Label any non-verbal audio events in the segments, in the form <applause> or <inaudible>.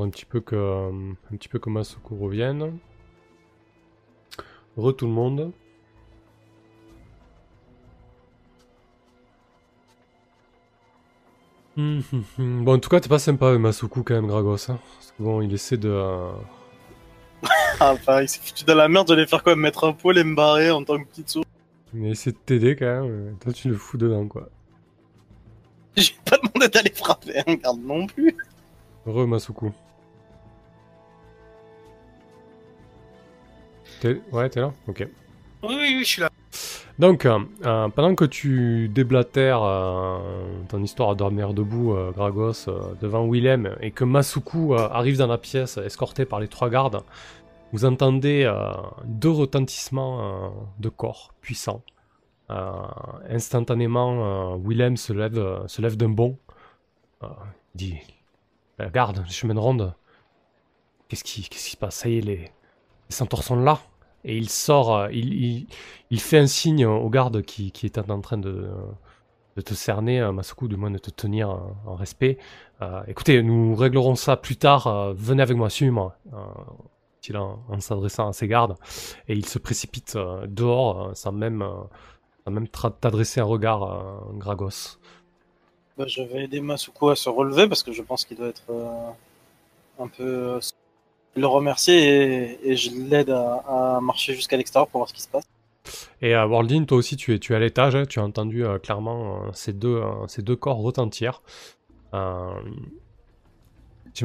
attendre un petit peu que, un petit peu que Masuku revienne. Re tout le monde. <laughs> Bon, en tout cas, t'es pas sympa avec Masuku quand même, Gragos. Hein. Parce que bon, il essaie de. euh, <laughs> Ah, pareil, c'est foutu dans la merde, j'allais faire quoi Me mettre un poil et me barrer en tant que petite souris. Il essaie de t'aider quand même. Toi, tu le fous dedans, quoi. <laughs> J'ai pas demandé d'aller frapper un garde non plus. Re Masuku. T'es... Ouais, t'es là Ok. Oui, oui, oui, je suis là. Donc, euh, euh, pendant que tu déblatères euh, ton histoire à dormir debout, euh, Gragos, devant Willem, et que Masuku arrive dans la pièce, escorté par les trois gardes, vous entendez deux retentissements de corps puissants. Instantanément, Willem se lève, se lève d'un bond. Il dit "Euh, Garde, les chemins de ronde. Qu'est-ce qui, qu'est-ce qui se passe? Ça y est, les, les centaures sont là. Et il sort, euh, il, il, il fait un signe au garde qui, qui était en train de, te cerner, euh, Masuku, du moins de te tenir en respect. Euh, écoutez, nous réglerons ça plus tard. venez avec moi, suivez-moi. Dit-il en, s'adressant à ses gardes. Et il se précipite dehors sans même, même t'adresser un regard, Gragos. Bah, je vais aider Masuko à se relever parce que je pense qu'il doit être un peu. Euh, le remercier et, et je l'aide à, à marcher jusqu'à l'extérieur pour voir ce qui se passe. Et à Worldin, toi aussi, tu es, tu es à l'étage. hein, tu as entendu euh, clairement euh, ces, deux, euh, ces deux corps retentir. Euh,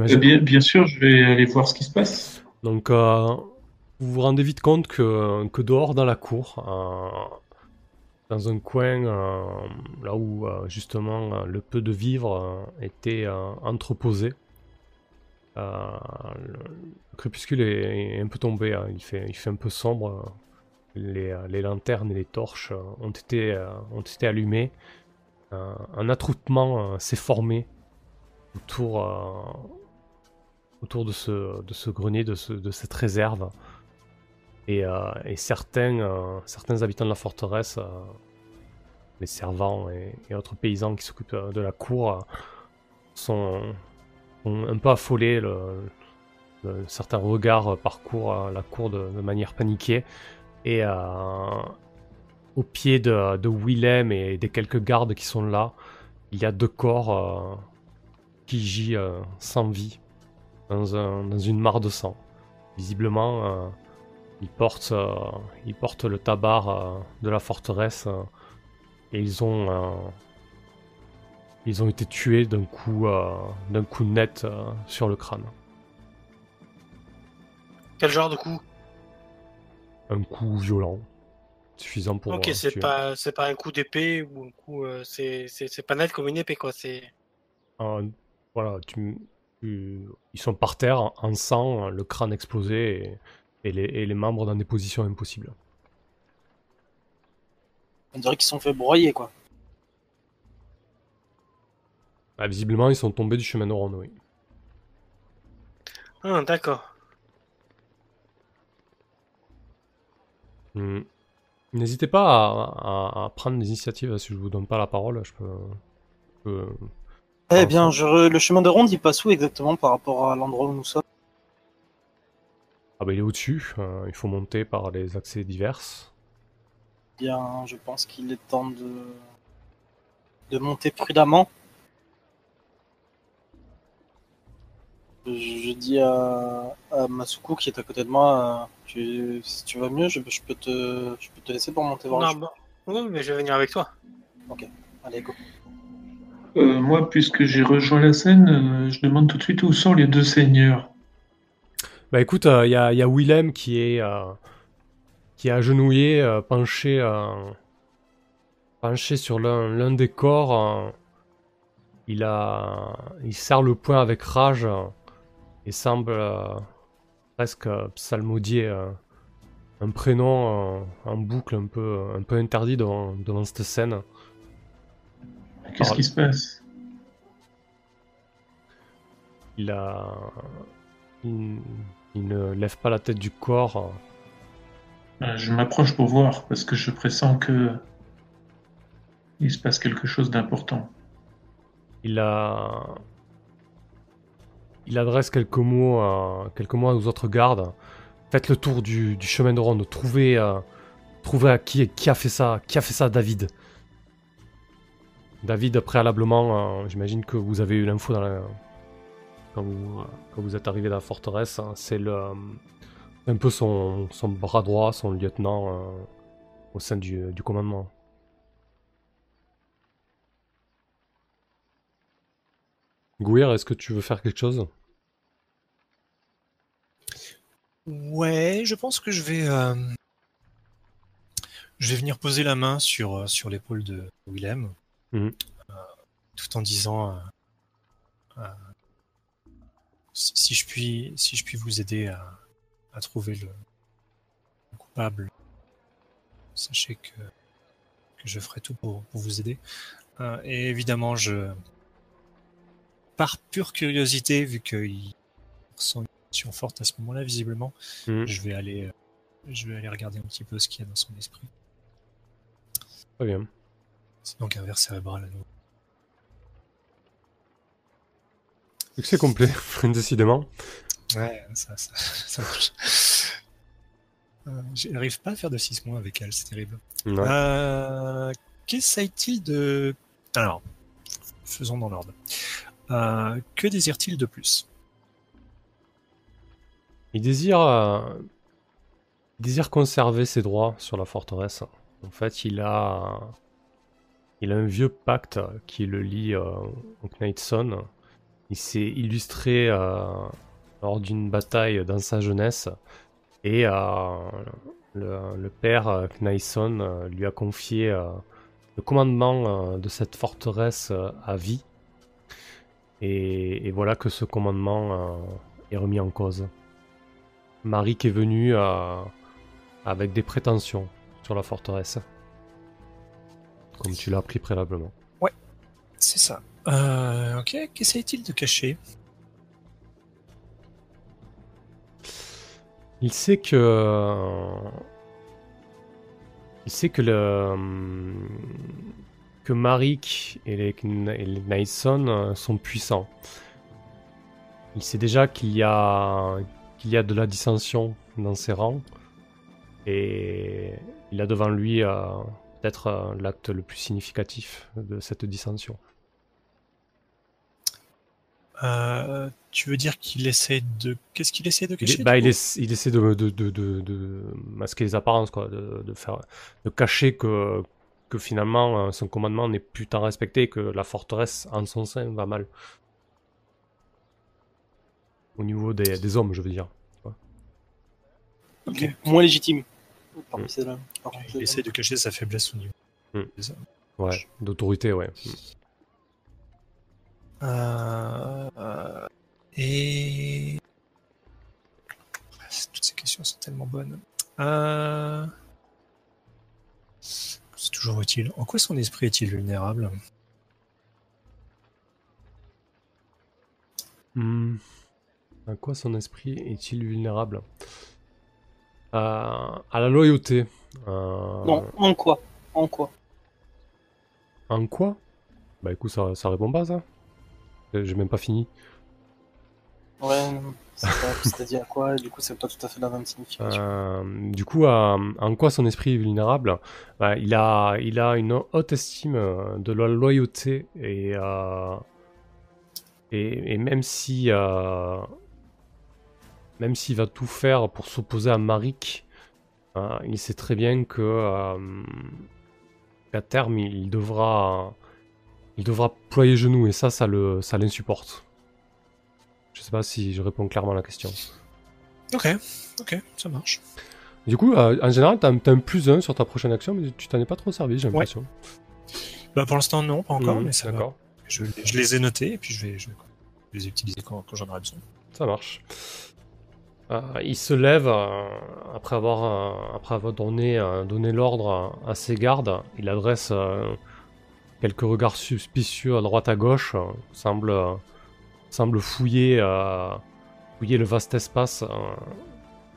Eh bien, bien sûr, je vais aller voir ce qui se passe. Donc, euh, vous vous rendez vite compte que, que dehors, dans la cour, euh, dans un coin, euh, là où euh, justement euh, le peu de vivres euh, était euh, entreposé, euh, le, le crépuscule est, un peu tombé. hein. il, fait, un peu sombre. Les, euh, lanternes et les torches euh, ont été, euh, allumées. Euh, un attroupement euh, s'est formé autour, euh, de ce, grenier, de, ce- de cette réserve. Et, euh, certains, euh, habitants de la forteresse, euh, les servants et, autres paysans qui s'occupent euh, de la cour, euh, sont, un peu le- certains regards parcourent euh, la cour de, manière paniquée. Et euh, au pied de, Willem et des quelques gardes qui sont là, il y a deux corps euh, qui gît sans vie dans, un- dans une mare de sang. Visiblement, ils, portent, le tabac de la forteresse et ils ont, ils ont été tués d'un coup, euh, d'un coup net euh, sur le crâne. Quel genre de coup? Un coup violent, suffisant pour. Ok, euh, c'est pas, c'est pas un coup d'épée ou un coup. euh, c'est, c'est, pas net comme une épée, quoi. C'est. Voilà, tu, tu- ils sont par terre en, en sang, le crâne explosé et, et les, et les membres dans des positions impossibles. On dirait qu'ils sont fait broyer quoi. Ah, visiblement, ils sont tombés du chemin de ronde, oui. Ah, d'accord. Hmm. N'hésitez pas à, à- à prendre des initiatives si je vous donne pas la parole. Je peux. je peux- Eh bien, je re- le chemin de ronde il passe où exactement par rapport à l'endroit où nous sommes? Ah bah il est au-dessus. euh, il faut monter par les accès divers. Bien, je pense qu'il est temps de de monter prudemment. Je, dis à, à Masuku qui est à côté de moi, euh, tu, si tu vas mieux, je, je peux te, je peux te laisser pour monter voir. Non. Oui, mais je vais venir avec toi. Allez, go. Euh, moi, puisque j'ai rejoint la scène, euh, je demande tout de suite où sont les deux seigneurs. Bah écoute, il y, a, y a Willem qui est, euh, qui est agenouillé, euh, penché, euh, penché sur l'un l'un des corps. euh, il, a, il serre le poing avec rage euh, et semble euh, presque euh, psalmodier euh, un prénom en boucle un peu, un peu interdit devant, devant cette scène. Qu'est-ce qui se passe? Il, a, il, il ne lève pas la tête du corps. Je m'approche pour voir, parce que je pressens que il se passe quelque chose d'important. Il a. il adresse quelques mots, à, quelques mots aux autres gardes. Faites le tour du, chemin de ronde. Trouvez, euh, à qui, qui a fait ça. Qui a fait ça, David David, préalablement, euh, j'imagine que vous avez eu l'info la... quand, vous, euh, êtes arrivé dans la forteresse. hein, C'est euh, un peu son, bras droit, son lieutenant euh, au sein du, du commandement. Gouir, est-ce que tu veux faire quelque chose? Ouais, je pense que je vais, euh, je vais venir poser la main sur, euh, sur l'épaule de Willem, Mhm. euh, tout en disant euh, si, si je puis, si je puis vous aider à, à trouver le, le coupable, sachez que, que je ferai tout pour, pour vous aider. Et évidemment, je, par pure curiosité, vu qu'il ressent émotion forte à ce moment-là, visiblement, Mhm. je vais aller, euh, je vais aller regarder un petit peu ce qu'il y a dans son esprit. Très bien. C'est donc un verre cérébral à nouveau. Succès complet, <laughs> décidément. Ouais, ça, ça, <laughs> ça marche. Euh, J'arrive pas à faire de 6 mois avec elle, c'est terrible. Ouais. Euh, Qu'essaye-t-il de... Alors, faisons dans l'ordre. Euh, que désire-t-il de plus? Il désire, euh, désire conserver ses droits sur la forteresse. En fait, il a, il a un vieux pacte qui le lie euh, au Knightson. Il s'est illustré euh, lors d'une bataille dans sa jeunesse et le, père Knightson lui a confié le commandement de cette forteresse à vie. Et, voilà que ce commandement est remis en cause. Marie qui est venue euh, avec des prétentions sur la forteresse. Comme tu l'as appris préalablement. C'est ça. Euh, ok, qu'essaye-t-il de cacher? Il sait que. Il sait que le. Que Marik et les, et les euh, sont puissants. Il sait déjà qu'il y a. qu'il y a de la dissension dans ses rangs. Et il a devant lui euh, peut-être euh, l'acte le plus significatif de cette dissension. Euh, Tu veux dire qu'il essaie de... Qu'est-ce qu'il essaie de cacher bah, il, essa- il essaie de, de, de, de, de masquer les apparences, quoi, de, faire, de cacher que, que finalement son commandement n'est plus tant respecté et que la forteresse en son sein va mal. Au niveau des, des hommes, je veux dire. Ok. Moins légitime. Parmi Mm. Il essaie de cacher sa faiblesse au niveau. Mm. Ouais, d'autorité, ouais. Euh, euh, et toutes ces questions sont tellement bonnes. Euh, C'est toujours utile. En quoi son esprit est-il vulnérable? À quoi son esprit est-il vulnérable? À la loyauté. Euh, Non, en quoi? En quoi? En quoi? Bah écoute, ça, ça répond pas ça. Euh, J'ai même pas fini. Ouais, c'est-à-dire à quoi, du coup, c'est pas tout à fait la même signification. Euh, du coup, euh, en quoi son esprit est vulnérable? Bah, il, a, il a une haute estime euh, de la loyauté et, euh, et, et même si euh, même s'il va tout faire pour s'opposer à Marik, euh, il sait très bien que euh, qu'à terme il devra il devra ployer genoux et ça, ça le ça l'insupporte. Je sais pas si je réponds clairement à la question. Ok, ok, ça marche. Du coup, euh, en général, t'as t'as un plus 1 sur ta prochaine action, mais tu t'en es pas trop servi, j'ai l'impression. Bah pour l'instant non, pas encore, Mhm, mais ça va. D'accord, Je, je les ai notés et puis je vais, je vais les utiliser quand, quand j'en aurai besoin. ça marche. Euh, il se lève euh, après avoir, euh, après avoir donné, l'ordre à, ses gardes. Il adresse quelques regards suspicieux à droite à gauche, semble, semble fouiller, fouiller le vaste espace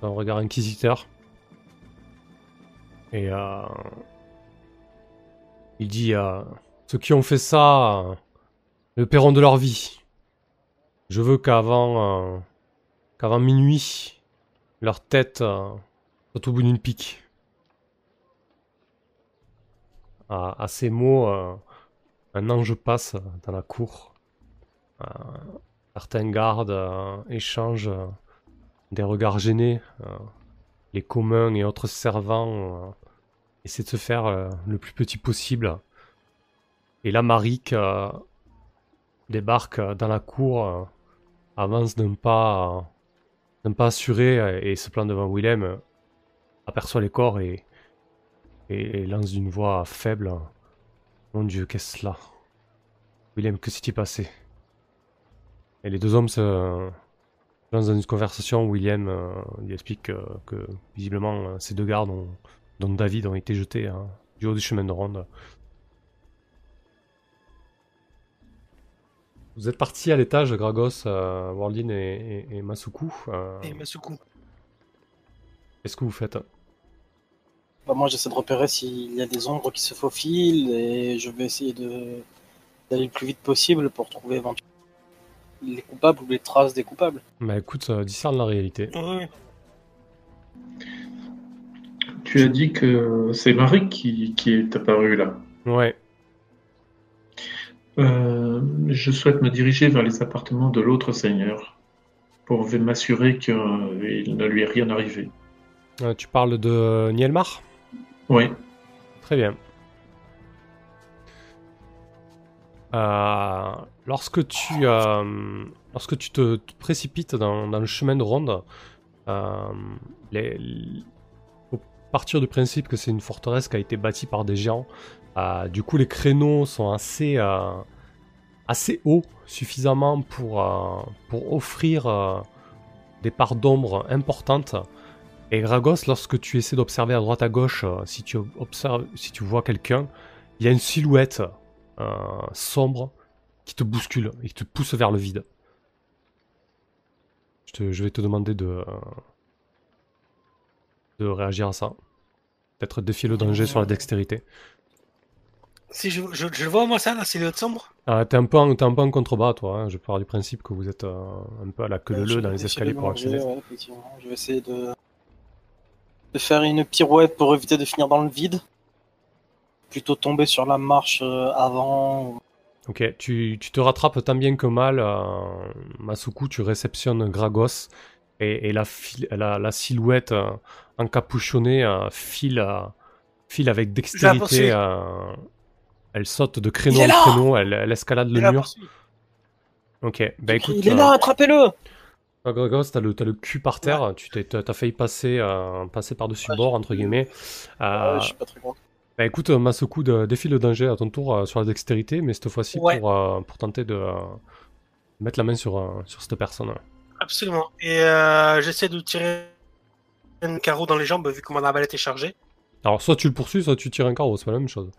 d'un regard inquisiteur. Et il dit euh, Ceux qui ont fait ça le paieront de leur vie. Je veux qu'avant qu'avant minuit, leur tête euh, soit au bout d'une pique. À, ces mots, euh, un ange passe dans la cour. Euh, certains gardes échangent des regards gênés. les communs et autres servants essaient de se faire le plus petit possible. Et là, Marik débarque dans la cour, avance d'un pas, euh, pas assuré euh, et se plante devant Willem, euh, aperçoit les corps et, lance d'une voix faible Mon Dieu, qu'est-ce cela? Willem, que s'est-il passé? Et les deux hommes se lancent dans une conversation. William euh, lui explique euh, que visiblement euh, ces deux gardes, ont- dont David, ont été jetés hein, du haut du chemin de ronde. Vous êtes partis à l'étage, Gragos, euh, Warlin et, et- et Masuku. euh, Et Masuku. Qu'est-ce que vous faites? Bah, moi, j'essaie de repérer s'il y a des ombres qui se faufilent et je vais essayer de d'aller le plus vite possible pour trouver éventuellement les coupables ou les traces des coupables. Bah écoute, euh, discerne la réalité. Oui. Tu as dit que c'est Marie qui, qui est apparue là. Ouais, Euh, je souhaite me diriger vers les appartements de l'autre seigneur pour m'assurer qu'il ne lui est rien arrivé. Euh, tu parles de Nielmar? Oui, Très bien. Euh, lorsque tu, euh, lorsque tu te, te précipites dans, dans le chemin de ronde, euh, les, les- faut partir du principe que c'est une forteresse qui a été bâtie par des géants. Euh, du coup, les créneaux sont assez, euh, hauts, suffisamment pour, euh, offrir des parts d'ombre importantes. Et Gragos, lorsque tu essaies d'observer à droite à gauche, si tu observes, si tu vois quelqu'un, il y a une silhouette sombre qui te bouscule et qui te pousse vers le vide. Je, vais te demander de, de réagir à ça. Peut-être défier le danger sur la dextérité. Si je, je, je le vois, moi, ça, là, c'est le sombre. Ah, t'es un peu en, t'es un peu en contrebas, toi. hein. Je pars du principe que vous êtes euh, un peu à la queue leu dans les escaliers pour accéder. ouais, effectivement. Je vais essayer de... de faire une pirouette pour éviter de finir dans le vide. Plutôt tomber sur la marche euh, avant. Ok, tu, tu te rattrapes tant bien que mal. euh, Masuku, tu réceptionnes Gragos et, et la, fil- la, la silhouette euh, encapuchonnée euh, file, euh, file avec dextérité. Euh, elle saute de créneau en créneau, elle, elle escalade le mur. Ok, bah écoute, Il est euh, là, attrapez-le toi, Gragos, t'as le, le cul par terre, tu t'as failli passer, euh, passer par-dessus Ouais, bord, entre guillemets. Euh, Ouais, Je suis pas très content. Bah écoute, euh, Masuku, de, défie le danger à ton tour euh, sur la dextérité, mais cette fois-ci pour, euh, pour tenter de euh, mettre la main sur, euh, sur cette personne. Absolument. Et euh, j'essaie de tirer un carreau dans les jambes, vu que mon arbalète est chargée. Alors soit tu le poursuis, soit tu tires un carreau, c'est pas la même chose.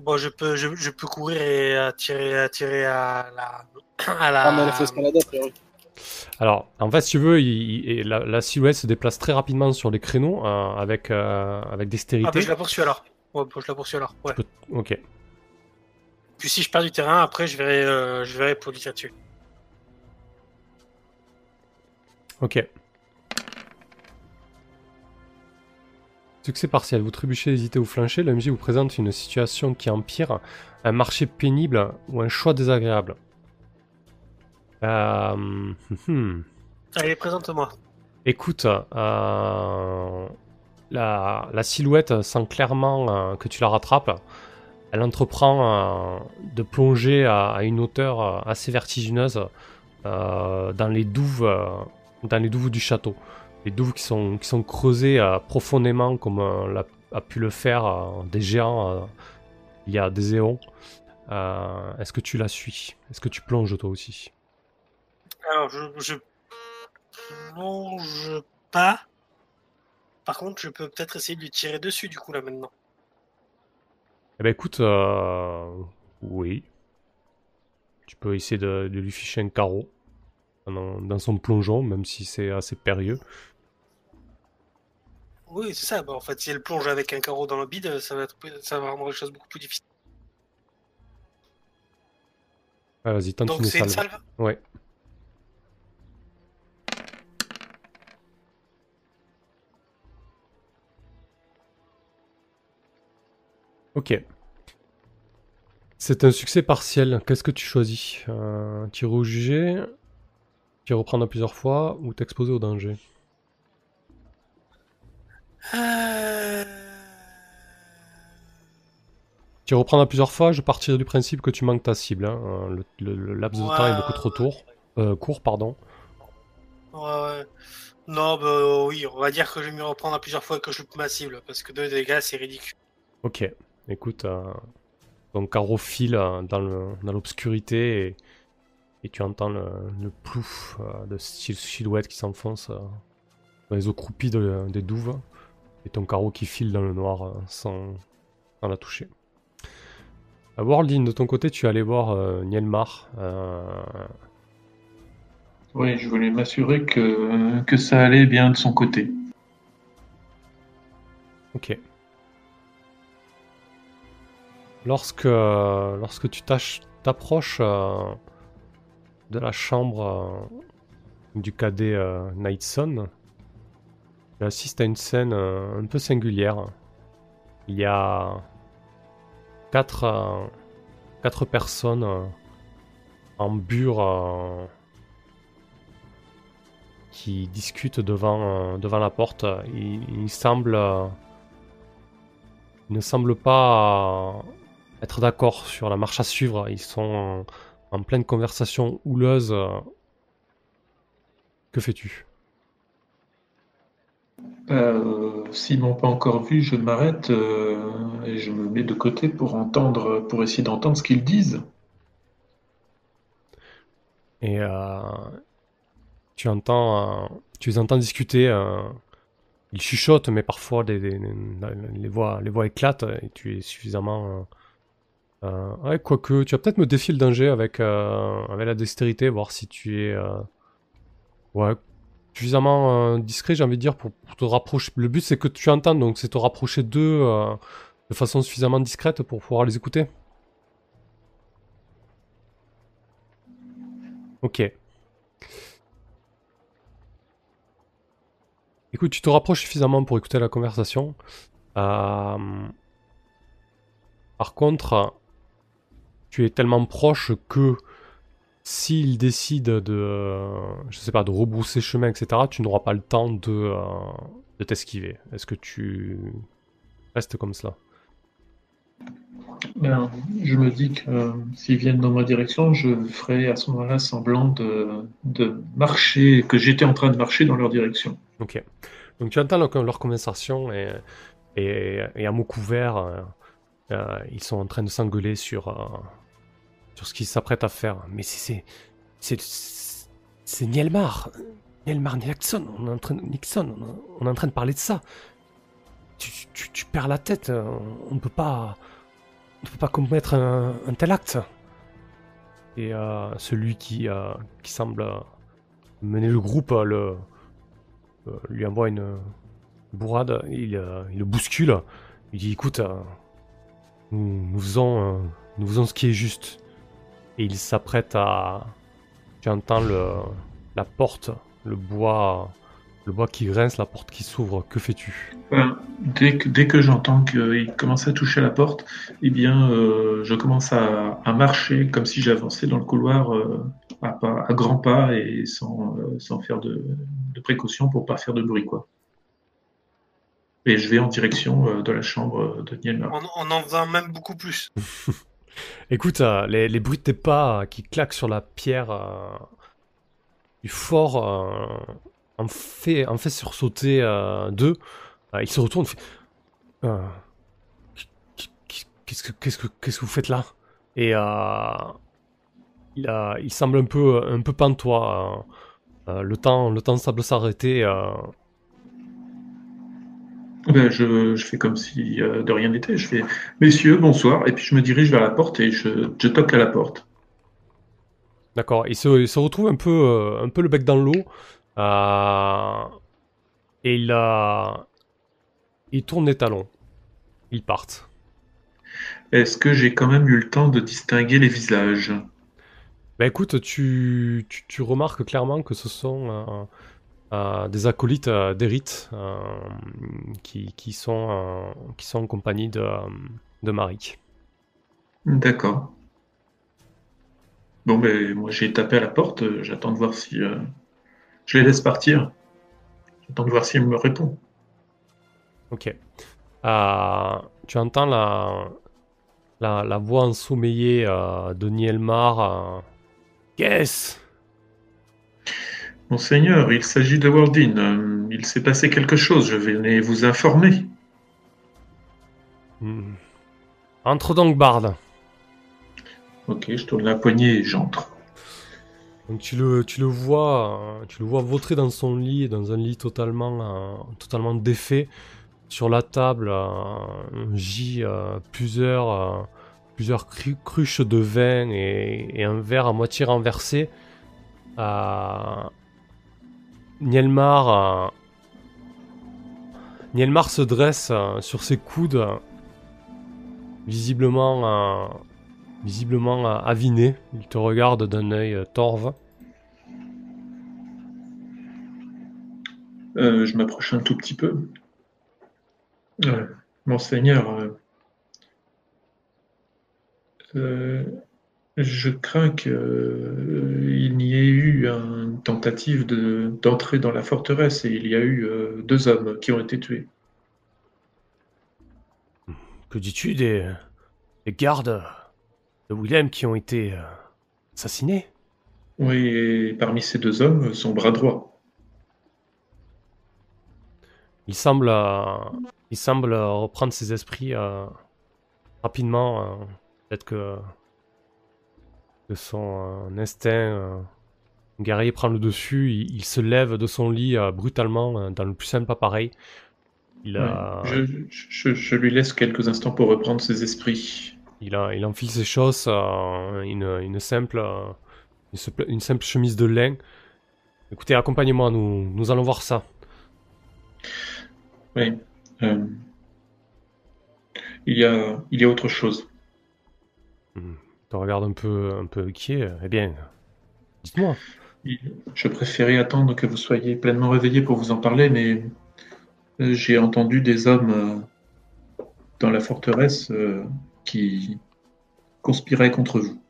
Bon, je peux, je, je peux courir et euh, tirer, euh, tirer à la, <clears throat> à la. Ah, mais a priori. Alors, en fait, si tu veux, il- il- et la, la silhouette se déplace très rapidement sur les créneaux euh, avec, euh, avec Ah, dextérité. bah, je la poursuis alors. Ouais, bah, je la poursuis alors. Ouais. Ok. Puis si je perds du terrain, après, je verrai, euh, je verrai pour lui tirer dessus. Ok. Succès partiel. Vous trébuchez, hésitez ou flanchez. Le MJ vous présente une situation qui empire, un marché pénible ou un choix désagréable. Euh. <laughs> Allez, présente-moi. Écoute, euh, la, la silhouette sent clairement euh, que tu la rattrapes. Elle entreprend de plonger à, à une hauteur assez vertigineuse dans les douves, dans les douves du château. Les douves qui sont, qui sont creusées euh, profondément comme euh, l'a- a pu le faire euh, des géants euh, il y a des éons. Est-ce que tu la suis? Est-ce que tu plonges toi aussi? Alors, je, je plonge pas. Par contre, je peux peut-être essayer de lui tirer dessus, du coup, là, maintenant. Eh ben écoute, oui. Tu peux essayer de, de lui ficher un carreau dans son plongeon, même si c'est assez périlleux. Oui, c'est ça. Bah, en fait, si elle plonge avec un carreau dans le bide, ça va, être... ça va rendre les choses beaucoup plus difficiles. Ah, vas-y, tente Donc, une salve. Ouais. Ok. C'est un succès partiel. Qu'est-ce que tu choisis? Un Tir au jugé, tu reprendre plusieurs fois ou t'exposer au danger? Euh, Tirer reprendre à plusieurs fois, je partirai du principe que tu manques ta cible. hein. Euh, Le, le- le laps de temps est beaucoup trop tour- euh, court. Pardon. Ouais, ouais. Non, bah oui, on va dire que je vais m'y reprendre à plusieurs fois que je loupe ma cible, parce que deux dégâts, c'est ridicule. Ok. Écoute, euh, ton carreau file euh, dans l'obscurité et, et tu entends le, le plouf euh, de sil- silhouette qui s'enfonce euh, dans les eaux croupies de- des douves et ton carreau qui file dans le noir euh, sans, sans la toucher. À Worldin, de ton côté, tu es allé voir euh, Nielmar. euh, Oui, je voulais m'assurer que, que ça allait bien de son côté. Ok. Lorsque, euh, lorsque tu t'approches de la chambre du cadet euh, Assistes à une scène euh, un peu singulière. Il y a quatre, euh, quatre personnes euh, en bure qui discutent devant, devant la porte. Il, il semble... euh, ils ne semblent pas être d'accord sur la marche à suivre. Ils sont en pleine conversation houleuse. Que fais-tu? Euh, S'ils m'ont pas encore vu, je m'arrête euh, et je me mets de côté pour entendre, pour essayer d'entendre ce qu'ils disent. Et euh, tu entends, euh, tu les entends discuter. ils chuchotent, mais parfois les, voix, les voix éclatent et tu es suffisamment. ouais, quoique, tu vas peut-être me défier le danger avec, avec la dextérité, voir si tu es. ouais, suffisamment euh, discret, j'ai envie de dire, pour, te rapprocher. Le but, c'est que tu entends, donc c'est te rapprocher d'eux euh, de façon suffisamment discrète pour pouvoir les écouter. Ok. Écoute, tu te rapproches suffisamment pour écouter la conversation. Euh, Par contre, tu es tellement proche que s'il décide de, euh, je sais pas, de rebrousser chemin, etc., tu n'auras pas le temps de, euh, de t'esquiver. Est-ce que tu restes comme cela? Ben, je me dis que euh, s'ils viennent dans ma direction, je ferai à ce moment-là semblant de, de marcher, que j'étais en train de marcher dans leur direction. Ok. Donc tu entends leur, leur conversation et, et, et à mot couvert, euh, euh, ils sont en train de s'engueuler sur, euh, sur ce qu'ils s'apprêtent à faire. Mais c'est. C'est. C'est Nielmar. Nielmar Nixon. On est en train Nixon. On est- en train de parler de ça. Tu, tu, perds la tête. On ne peut pas. On ne peut pas commettre un, tel acte. Et euh, celui qui, euh, qui semble euh, mener le groupe, le, lui envoie une bourrade, il, il le bouscule, il dit écoute, nous, nous faisons ce qui est juste. Et il s'apprête à... Tu entends le, la porte, le bois, le bois qui grince, la porte qui s'ouvre, que fais-tu? Ben, dès que, dès que j'entends qu'il commence à toucher la porte, eh bien, euh, je commence à, à marcher comme si j'avançais dans le couloir euh, à, pas, à grands pas et sans, euh, sans faire de, de précaution pour pas faire de bruit, quoi. Et je vais en direction euh, de la chambre de Nielmar. En, en en faisant même beaucoup plus. <laughs> Écoute, euh, les, bruits de tes pas euh, qui claquent sur la pierre euh, du fort en, fait, sursauter deux. Il se retourne Qu'est-ce que, qu'est-ce, que, qu'est-ce que vous faites là? Et il, il semble un peu, un peu pantois. le, temps, le temps semble s'arrêter. Ben, je, je fais comme si euh, de rien n'était. Je fais Messieurs, bonsoir. Et puis je me dirige vers la porte et je, je toque à la porte. D'accord, il se, il se retrouve un peu, euh, un peu le bec dans l'eau. euh, et il a. Il tourne les talons. Ils partent. Est-ce que j'ai quand même eu le temps de distinguer les visages? Bah écoute, tu, tu, tu remarques clairement que ce sont euh, euh, des acolytes euh, d'Erith euh, qui, qui, sont, euh, qui sont en compagnie de, de Marik. D'accord. Bon, ben, moi j'ai tapé à la porte, j'attends de voir si. Je les laisse partir. J'attends de voir s'il me répond. Ok. Tu entends la, la, la voix ensommeillée de Nielmar. Qu'est-ce? Monseigneur, il s'agit de Wardin. Euh, Il s'est passé quelque chose, je venais vous informer. Hmm. Entre donc, Bard. Ok, je tourne la poignée et j'entre. Donc tu le, tu le vois, euh, tu le vois vautrer dans son lit, dans un lit totalement, euh, totalement défait. Sur la table, euh, gît euh, plusieurs, plusieurs cru- cruches de vin et, et un verre à moitié renversé. Nielmar, euh, Nielmar se dresse euh, sur ses coudes, visiblement, euh, visiblement euh, aviné. Il te regarde d'un œil torve. Je m'approche un tout petit peu. Monseigneur, je crains qu'il n'y ait eu une tentative de- d'entrer dans la forteresse et il y a eu euh, deux hommes qui ont été tués. Que dis-tu des, des gardes de Willem qui ont été euh, assassinés? Oui, et parmi ces deux hommes, son bras droit. Il semble, euh, il semble euh, reprendre ses esprits euh, rapidement. euh, Peut-être que, que son euh, instinct euh, guerrier prend le dessus. Il, il se lève de son lit euh, brutalement, euh, dans le plus simple appareil. Il, Ouais. a- Je, je- je lui laisse quelques instants pour reprendre ses esprits. Il, a, il enfile ses choses, une, une, simple, une, simple, chemise de lin. Écoutez, accompagnez-moi, nous, nous allons voir ça. Oui. euh, il, y a, il y a autre chose. Il te regarde un peu, un peu inquiet. Eh bien, dites-moi. Je préférais attendre que vous soyez pleinement réveillé pour vous en parler, mais euh, j'ai entendu des hommes euh, dans la forteresse euh, qui conspiraient contre vous.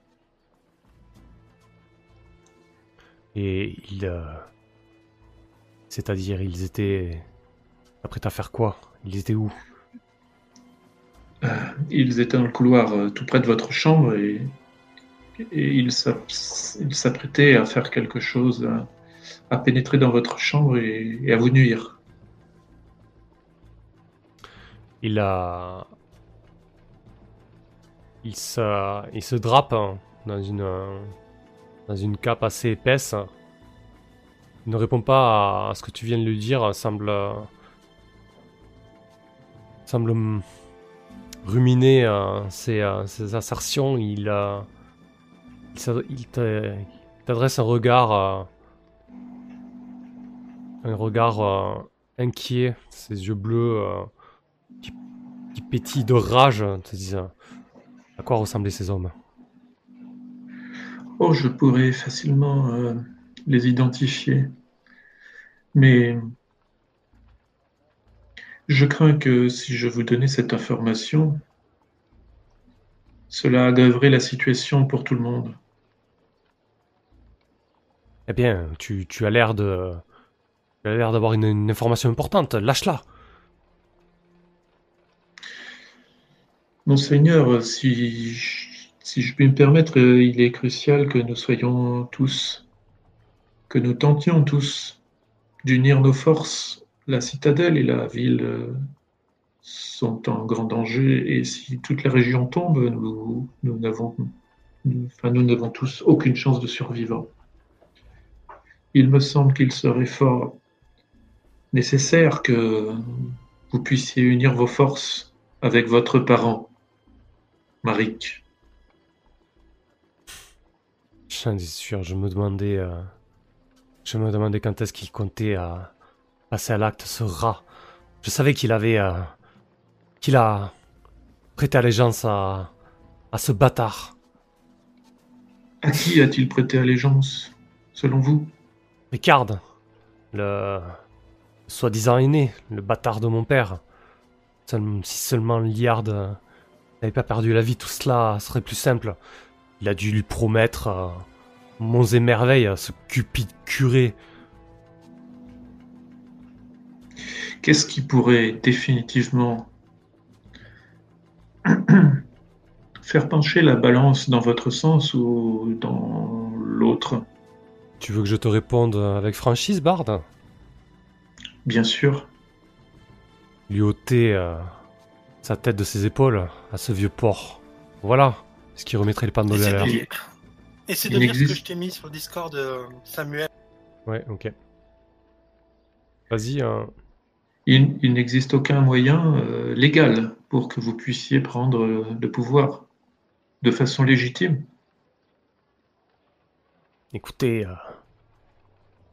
Et il... euh, C'est-à-dire, ils étaient... Apprêtés à faire quoi? Ils étaient où? Ils étaient dans le couloir euh, tout près de votre chambre et, ils s'app- ils s'apprêtaient à faire quelque chose, à, à pénétrer dans votre chambre et, à vous nuire. Il a... Il se, il se drape hein, dans une, euh, dans une cape assez épaisse. Il ne répond pas à, à ce que tu viens de lui dire. Semble, euh, semble ruminer euh, ses, euh, ses assertions. Il, euh, il t'adresse un regard, inquiet, ses yeux bleus. qui, qui pétille de rage, te disent à quoi ressemblaient ces hommes? Oh, je pourrais facilement les identifier. Mais je crains que si je vous donnais cette information, cela aggraverait la situation pour tout le monde. Eh bien, tu, tu as l'air de. Tu as l'air d'avoir une, une information importante, lâche-la. Monseigneur, si, je- si je puis me permettre, il est crucial que nous soyons tous, que nous tentions tous d'unir nos forces. La citadelle et la ville euh, sont en grand danger et si toute la région tombe, nous, nous n'avons, tous aucune chance de survivre. Il me semble qu'il serait fort nécessaire que vous puissiez unir vos forces avec votre parent, Marik. Sûr, je me demandais. euh, je me demandais quand est-ce qu'il comptait euh, passer à l'acte, ce rat. Je savais qu'il avait. euh, qu'il a prêté allégeance à. à ce bâtard. À qui a-t-il prêté allégeance, selon vous? Ricard, le soi-disant aîné, le bâtard de mon père. Si seulement Liard euh, n'avait pas perdu la vie, tout cela serait plus simple. Il a dû lui promettre euh, monts et merveilles, ce cupide curé. Qu'est-ce qui pourrait définitivement <clears throat> faire pencher la balance dans votre sens ou dans l'autre? Tu veux que je te réponde avec franchise, Bard? Bien sûr. Lui ôter euh, sa tête de ses épaules à ce vieux porc. Voilà ce qui remettrait le pendules à l'heure. Essaye de lire ce que je t'ai mis sur le Discord, euh, Samuel. Ouais, ok. Vas-y. Hein. Il, n'existe aucun moyen euh, légal pour que vous puissiez prendre le pouvoir de façon légitime. Écoutez, euh,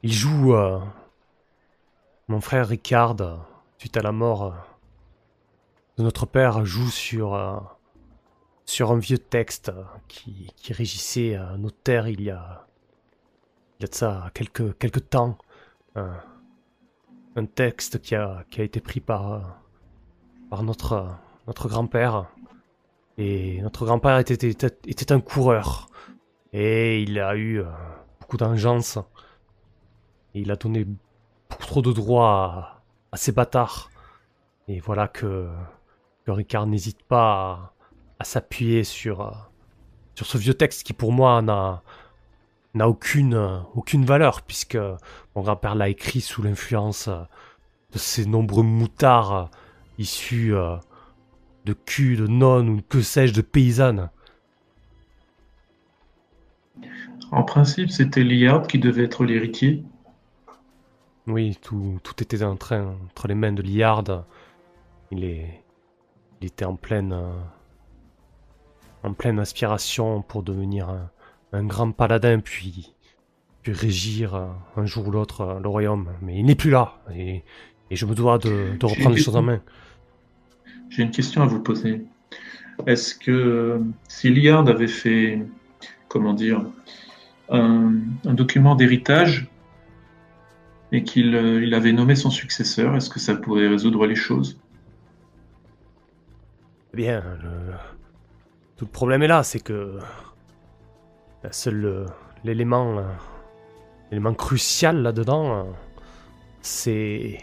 il joue. mon frère Ricard, suite à la mort de notre père, joue sur sur un vieux texte qui, qui régissait euh, nos terres il y a, il y a de ça quelques, quelques temps. Un, texte qui a, été pris par, par notre, notre grand-père. Et notre grand-père était, un coureur. Et il a eu euh, beaucoup d'engeance. Il a donné beaucoup trop de droits à, ces bâtards. Et voilà que, que Ricard n'hésite pas à, s'appuyer sur, euh, sur ce vieux texte qui pour moi n'a n'a aucune, euh, aucune valeur puisque mon grand-père l'a écrit sous l'influence euh, de ces nombreux moutards issus de cul, de nonnes ou que sais-je, de paysannes. En principe, c'était Liard qui devait être l'héritier. Oui, tout, tout était en train entre les mains de Liard. Il, est, il était en pleine en pleine aspiration pour devenir un, grand paladin, puis, puis régir euh, un jour ou l'autre euh, le royaume. Mais il n'est plus là, et, je me dois de, reprendre les choses en main. J'ai une question à vous poser. Est-ce que si Liard avait fait, comment dire, un, document d'héritage et qu'il euh, il avait nommé son successeur, est-ce que ça pourrait résoudre les choses? Eh bien, le, tout le problème est là, c'est que la seule l'élément euh, l'élément crucial là-dedans, euh, c'est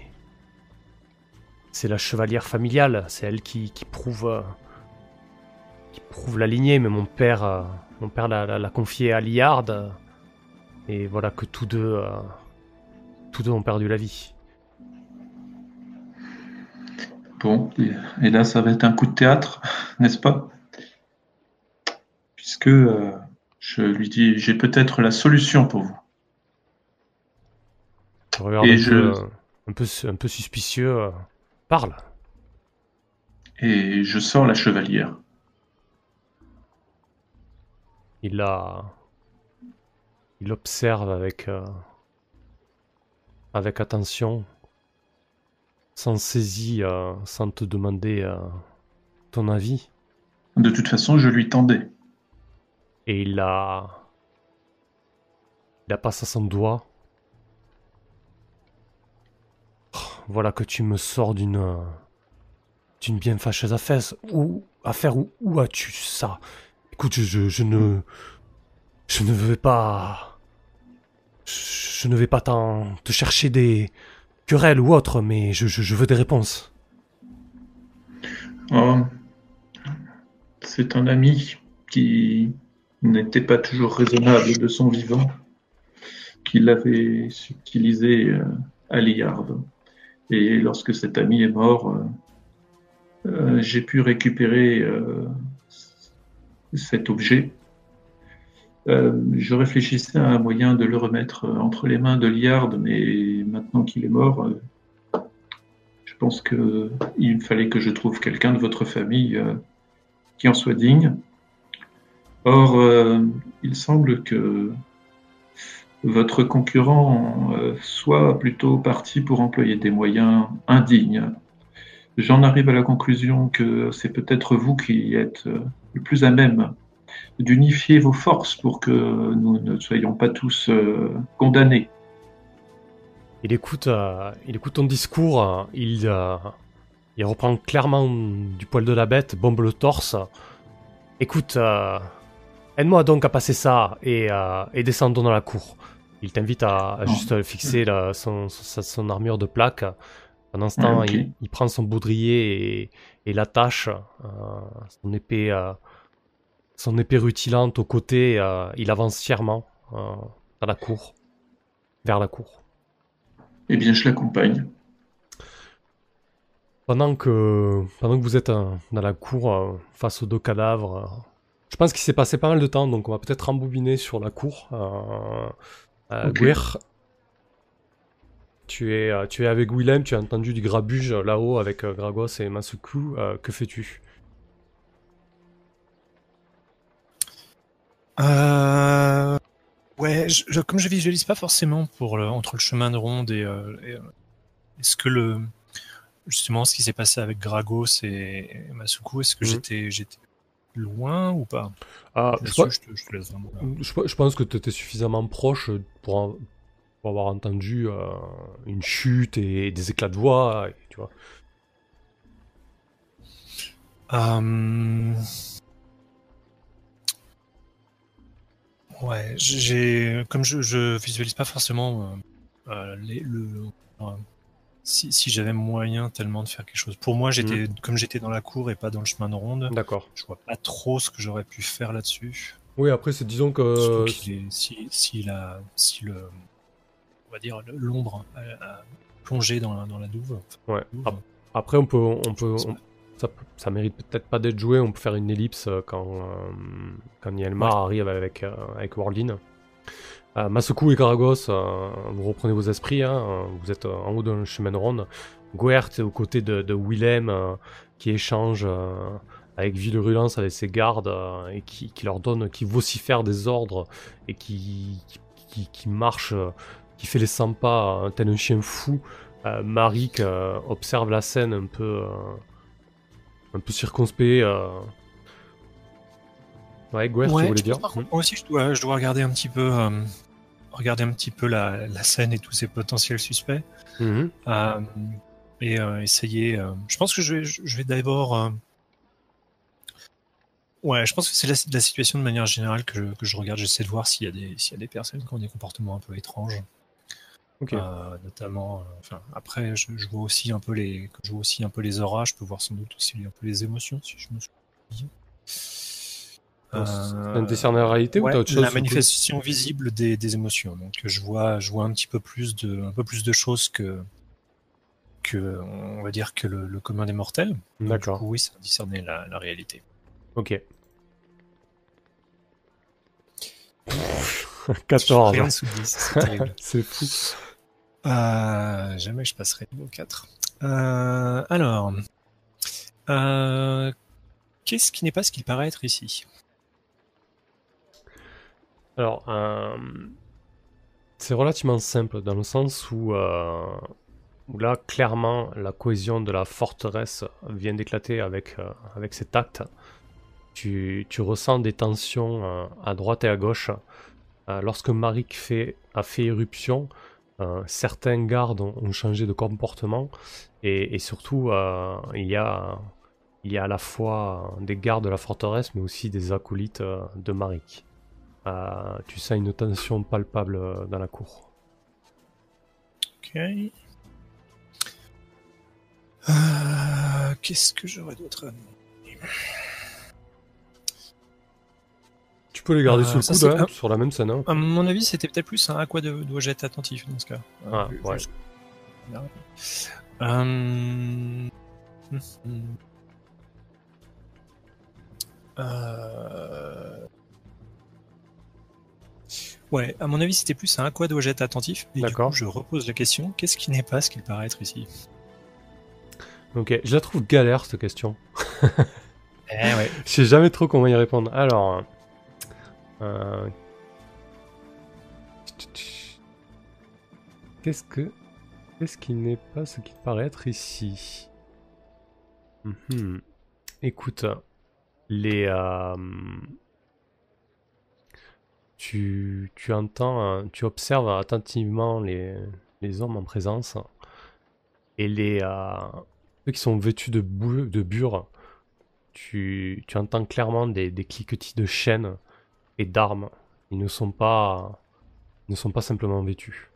c'est la chevalière familiale, c'est elle qui, prouve euh, qui prouve la lignée. Mais mon père mon père l'a confié à Liard et voilà que tous deux tous deux ont perdu la vie. Bon, et là ça va être un coup de théâtre, <laughs> n'est-ce pas? Puisque euh, je lui dis j'ai peut-être la solution pour vous. Regarde et un, je... peu, un, peu, un peu suspicieux. Euh, parle. Et je sors la chevalière. Il a. Il observe avec. Euh, avec attention. Sans saisie, sans te demander ton avis. De toute façon, je lui tendais. Et il a. Il a passé son doigt. Oh, voilà que tu me sors d'une. d'une bien fâcheuse affaire. Où, affaire où, où as-tu ça? Écoute, je, ne. Je ne vais pas. Je, ne vais pas te chercher des querelles ou autre, mais je, je veux des réponses. Oh. C'est un ami qui n'était pas toujours raisonnable de son vivant, qu'il avait subtilisé euh, à Liard. Et lorsque cet ami est mort, euh, euh, j'ai pu récupérer cet objet. je réfléchissais à un moyen de le remettre entre les mains de Liard, mais maintenant qu'il est mort, je pense qu'il fallait que je trouve quelqu'un de votre famille qui en soit digne. Or, euh, il semble que votre concurrent euh, soit plutôt parti pour employer des moyens indignes. J'en arrive à la conclusion que c'est peut-être vous qui êtes euh, le plus à même d'unifier vos forces pour que nous ne soyons pas tous condamnés. Il écoute, il écoute ton discours, il, il reprend clairement du poil de la bête, bombe le torse. Écoute, euh, aide-moi donc à passer ça et, euh, et descendons dans la cour. Il t'invite à, à juste fixer la- son, son- son armure de plaque. Pendant ce temps, il, il prend son baudrier et, et l'attache, euh, son épée, euh, son épée rutilante au côté. il avance fièrement dans la cour, vers la cour. Eh bien, je l'accompagne. Pendant que, pendant que vous êtes dans la cour face aux deux cadavres, je pense qu'il s'est passé pas mal de temps, donc on va peut-être rembobiner sur la cour. Euh, euh, Ok. Guir, tu es, euh, tu es avec Willem, tu as entendu du grabuge là-haut avec euh, Gragos et Masuku. euh, que fais-tu? Euh... Ouais, je, je- comme je visualise pas forcément pour le, entre le chemin de ronde et, euh, et, est-ce que le justement ce qui s'est passé avec Gragos et, et Masuku, est-ce que Mhm. j'étais j'étais loin ou pas? Ah, je, Là-dessus, pe- je, te, je te laisse vraiment. là. je pe- je pense que tu étais suffisamment proche pour, en- pour avoir entendu euh, une chute et des éclats de voix, et, tu vois. Euh, Ouais, j'ai comme je, je visualise pas forcément euh, les- le si, si j'avais moyen tellement de faire quelque chose. Pour moi, j'étais comme j'étais dans la cour et pas dans le chemin de ronde. D'accord. Je vois pas trop ce que j'aurais pu faire là-dessus. Oui, après, c'est disons que. Est- si, si, la, si le, on va dire l'ombre a, a plongé dans la, dans la douve. Ouais. douve, Ap- Après, on peut, on peut, on- ça, ça mérite peut-être pas d'être joué. On peut faire une ellipse euh, quand, euh, quand Nielmar arrive avec, euh, avec Warlin. Euh, Masuku et Karagos, euh, vous reprenez vos esprits. hein, euh, vous êtes euh, en haut d'un chemin de ronde. Guert est aux côtés de, Willem qui échange avec Villerulence avec ses gardes et qui, leur donne, qui vocifère des ordres et qui, marche, qui fait les 100 pas tel un chien fou. Marik observe la scène un peu, un peu circonspect. Ouais, tu Ouais, voulais je dire pense, Hmm. contre, moi aussi, je dois, je dois regarder un petit peu, euh, regarder un petit peu la, la scène et tous ses potentiels suspects. Mhm. Euh, et euh, essayer. je pense que je vais, je vais d'abord. ouais, je pense que c'est la, la situation de manière générale que je, que je regarde. J'essaie de voir s'il y a des, s'il y a des personnes qui ont des comportements un peu étranges. Ok. Euh, notamment, euh, après, je, je vois aussi un peu les, je vois aussi un peu les auras. Je peux voir sans doute aussi un peu les émotions, si je me souviens. Euh, C'est Euh, un décerné à la réalité ou autre chose la manifestation visible des, des émotions. Donc je vois, je vois un petit peu plus de, un peu plus de choses que, que on va dire que le, le commun des mortels. D'accord. Oui, ça discerner la, la réalité. Ok. <laughs> 14. Rien sous 10, c'est terrible. <laughs> C'est fou. Euh, jamais je passerai niveau 4. Euh, alors, euh, qu'est-ce qui n'est pas ce qu'il paraît être ici? Alors, euh, c'est relativement simple dans le sens où, euh, où là, clairement, la cohésion de la forteresse vient d'éclater avec, euh, cet acte. Tu, ressens des tensions à droite et à gauche. Lorsque Marik fait, a fait éruption, certains gardes ont, changé de comportement et, surtout, il, y a, il y a à la fois des gardes de la forteresse mais aussi des acolytes de Marik. Euh, tu sens une tension palpable euh, dans la cour. Ok. Euh, qu'est-ce que j'aurais d'autre à Tu peux les garder Euh, sous le coude, hein, un- sur la même scène. hein. À mon avis, c'était peut-être plus un à quoi dois-je être attentif dans ce cas. Ah, ouais. hum, hum. Euh, Ouais, à mon avis, c'était plus un à quoi dois-je être attentif. Et du coup, je repose la question qu'est-ce qui n'est pas ce qu'il paraît être ici? Ok, je la trouve galère cette question. <laughs> Eh ouais. Je sais jamais trop comment y répondre. Alors. euh, Qu'est-ce que. Qu'est-ce qui n'est pas ce qui paraît être ici? Mhm. Écoute, les. euh, Tu, tu entends, tu observes attentivement les, les hommes en présence et les, euh, ceux qui sont vêtus de, bou- de bure, tu, tu entends clairement des, des cliquetis de chaînes et d'armes. Ils ne sont pas, ils ne sont pas simplement vêtus.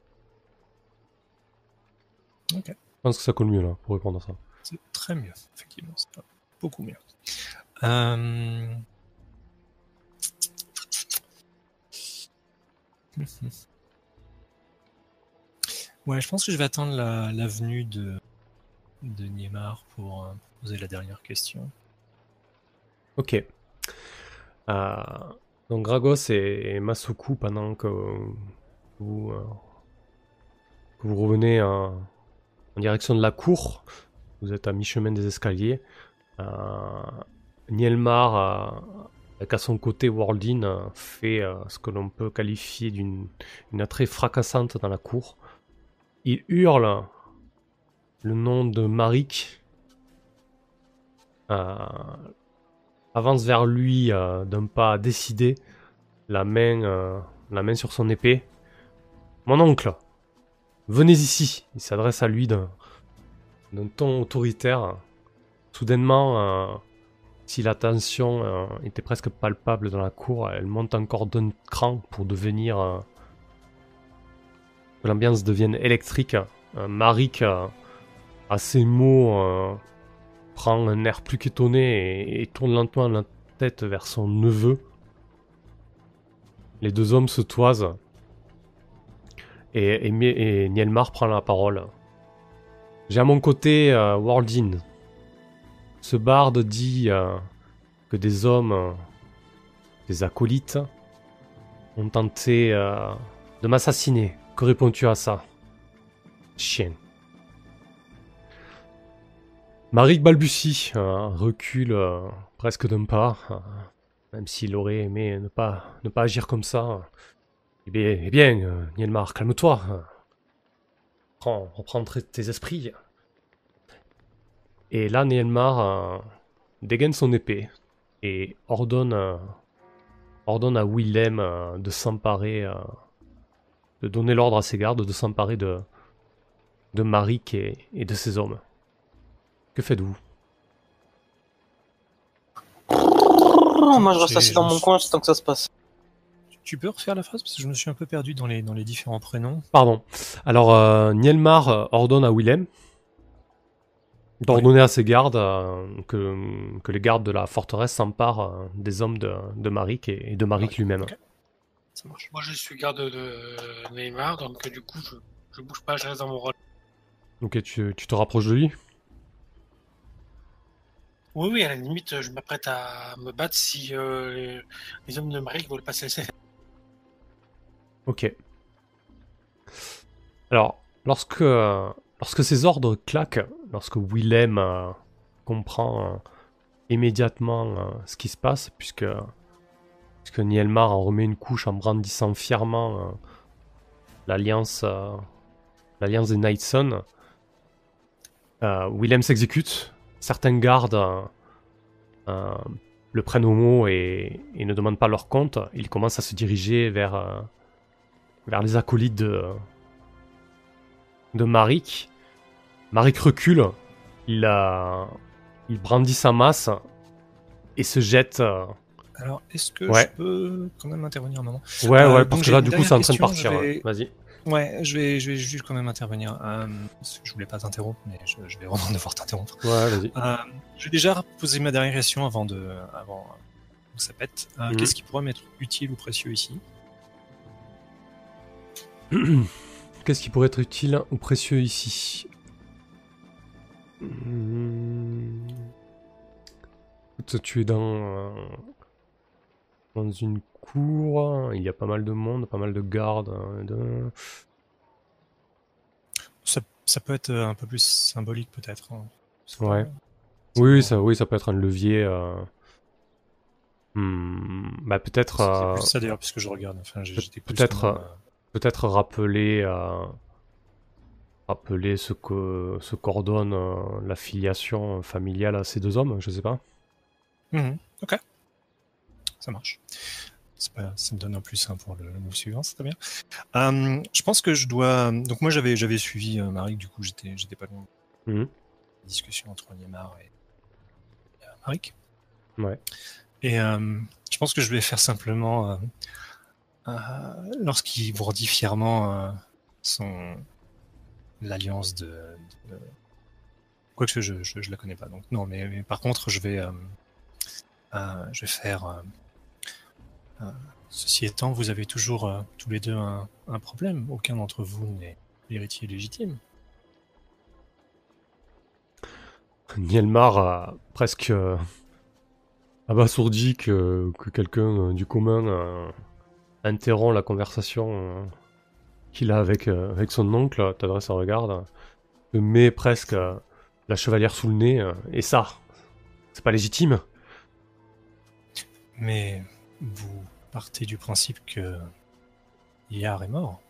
Ok. Je pense que ça colle mieux là pour répondre à ça. C'est très mieux, effectivement. C'est beaucoup mieux. Euh... Ouais, je pense que je vais attendre la, la venue de, de Niemar pour euh, poser la dernière question. Ok. Euh, donc Gragos et, et Masuku, pendant que vous, euh, que vous revenez en, en direction de la cour, vous êtes à mi-chemin des escaliers. Euh, Nielmar, euh, avec à son côté Wardin, euh, fait euh, ce que l'on peut qualifier d'une une attrait fracassante dans la cour. Il hurle le nom de Marik. Avance vers lui d'un pas décidé, la main, la main sur son épée. Mon oncle, venez ici. Il s'adresse à lui d'un ton autoritaire. Soudainement, si la tension euh, était presque palpable dans la cour, elle monte encore d'un cran pour devenir euh, que l'ambiance devienne électrique. Marik, euh, à ces mots, prend un air plus qu'étonné et, tourne lentement la tête vers son neveu. Les deux hommes se toisent. Et, Nielmar prend la parole. J'ai à mon côté Wardin. Ce barde dit euh, que des hommes, euh, des acolytes, ont tenté euh, de m'assassiner. Que réponds-tu à ça Chien. Marik balbutie, recule presque d'un pas, même s'il aurait aimé ne pas, agir comme ça. Eh bien, eh Nielmar, calme-toi. Prends, reprends tes esprits. Et là, Nielmar euh, dégaine son épée et ordonne, euh, ordonne à Willem euh, de s'emparer, euh, de donner l'ordre à ses gardes de s'emparer de, de Marik et, et de ses hommes. Que faites-vous? Moi, je reste assis dans mon coin tant que ça se passe. Tu peux refaire la phrase parce que je me suis un peu perdu dans les, dans les différents prénoms? Pardon. Alors, euh, Nielmar ordonne à Willem d'ordonner à ses gardes euh, que, que les gardes de la forteresse s'emparent euh, des hommes de, de Marik et, et de Marik Ouais, lui-même. ok. Ça marche. Moi, je suis garde de Neymar, donc du coup, je, je bouge pas, je reste dans mon rôle. Ok, tu, tu te rapproches de lui? Oui, oui, à la limite, je m'apprête à me battre si euh, les, les hommes de Marie veulent pas se laisser. Ok. Alors, lorsque, lorsque ces ordres claquent, lorsque Willem euh, comprend euh, immédiatement euh, ce qui se passe, puisque, Nielmar en remet une couche en brandissant fièrement l'alliance l'alliance des Nightson, euh, Willem s'exécute. Certains gardes le prennent au mot et, ne demandent pas leur compte. Ils commencent à se diriger vers, vers les acolytes de, de Marik. Marik recule, il, a, il brandit sa masse et se jette. euh, Alors, est-ce que Ouais. je peux quand même intervenir un moment? Ouais, Euh, ouais, donc parce que là, du coup, c'est en train de partir. vais- Vas-y. Ouais, je vais, je vais juste quand même intervenir. Euh, je voulais pas t'interrompre, mais je, je vais vraiment <laughs> devoir t'interrompre. Ouais, vas-y. Euh, je vais déjà poser ma dernière question avant de, avant euh, que ça pète. Euh. Qu'est-ce qui pourrait m'être utile ou précieux ici? <clears throat> Qu'est-ce qui pourrait être utile ou précieux ici? Hmm. Tu es dans, euh, dans une cour, il y a pas mal de monde, pas mal de gardes. hein, de- ça, ça peut être euh, un peu plus symbolique peut-être. hein. Pas- Ouais. c'est Oui, pas- ça, oui, ça peut être un levier. euh, hmm, bah peut-être, C'est euh, plus ça d'ailleurs puisque je regarde. Enfin, peut-être, euh, euh, peut-être rappeler, euh, rappeler ce que ce qu'ordonne euh, la filiation familiale à ces deux hommes. Je sais pas. Mhm, Ok. Ça marche. Pas- ça me donne un plus un pour le, le suivant, c'est très bien. Euh, je pense que je dois. Donc moi j'avais j'avais suivi euh, Marie, du coup j'étais j'étais pas loin. Mhm. discussion entre Niemar et, et Marik. Ouais. Et euh, je pense que je vais faire simplement, euh, euh, lorsqu'il vous redit fièrement euh, son l'alliance de, de- quoique je, je je la connais pas donc non mais, par contre je vais euh, euh, je vais faire euh, ceci étant vous avez toujours tous les deux un, problème aucun d'entre vous n'est l'héritier légitime. Nielmar a presque abasourdi que, que quelqu'un du commun interrompt la conversation qu'il a avec, euh, avec son oncle, t'adresse un regard, euh, te met presque euh, la chevalière sous le nez, euh, et ça, c'est pas légitime. mais vous partez du principe que Yar est mort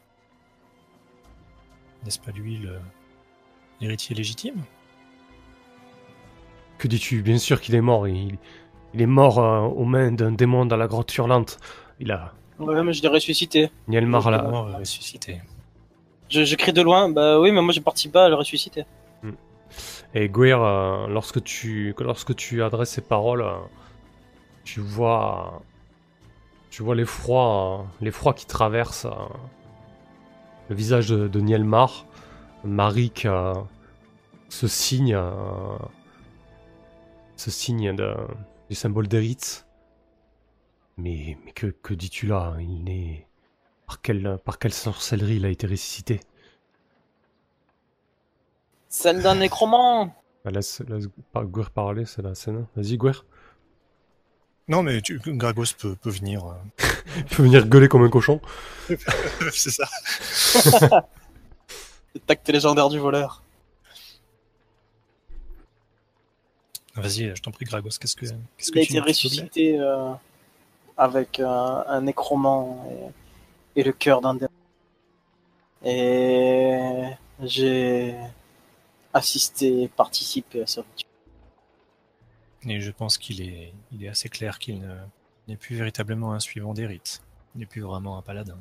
n'est-ce pas lui le l'héritier légitime? Que dis-tu? Bien sûr qu'il est mort, il, il est mort euh, aux mains d'un démon dans la grotte hurlante. Il a... Ouais, mais je l'ai ressuscité. Nielmar l'a... ressuscité Je, je crie de loin, bah oui, mais moi j'ai parti pas à le ressusciter. Et Guir, euh, lorsque tu lorsque tu adresses ces paroles, euh, tu vois tu vois l'effroi euh, l'effroi qui traverse euh, le visage de, de Nielmar. Marik euh, se signe euh, ce signe de, du symbole d'Eritz. Mais, mais que, que dis-tu là? Il n'est par quelle par quelle sorcellerie il a été ressuscité? Celle d'un nécromant Bah, Laisse, laisse par- Guir parler, c'est la scène. Vas-y Guir. non mais tu, Gragos peut, peut venir euh, Il <laughs> peut venir gueuler comme un cochon. <laughs> c'est ça <laughs> Le tact légendaire du voleur. vas-y je t'en prie Gragos qu'est-ce que qu'est-ce Il que a tu été ressuscité euh, avec euh, un nécromant et, et le cœur d'un démon. Et j'ai assisté, participé à ça. Et je pense qu'il est, il est assez clair qu'il ne- n'est plus véritablement un suivant des rites. Il n'est plus vraiment un paladin.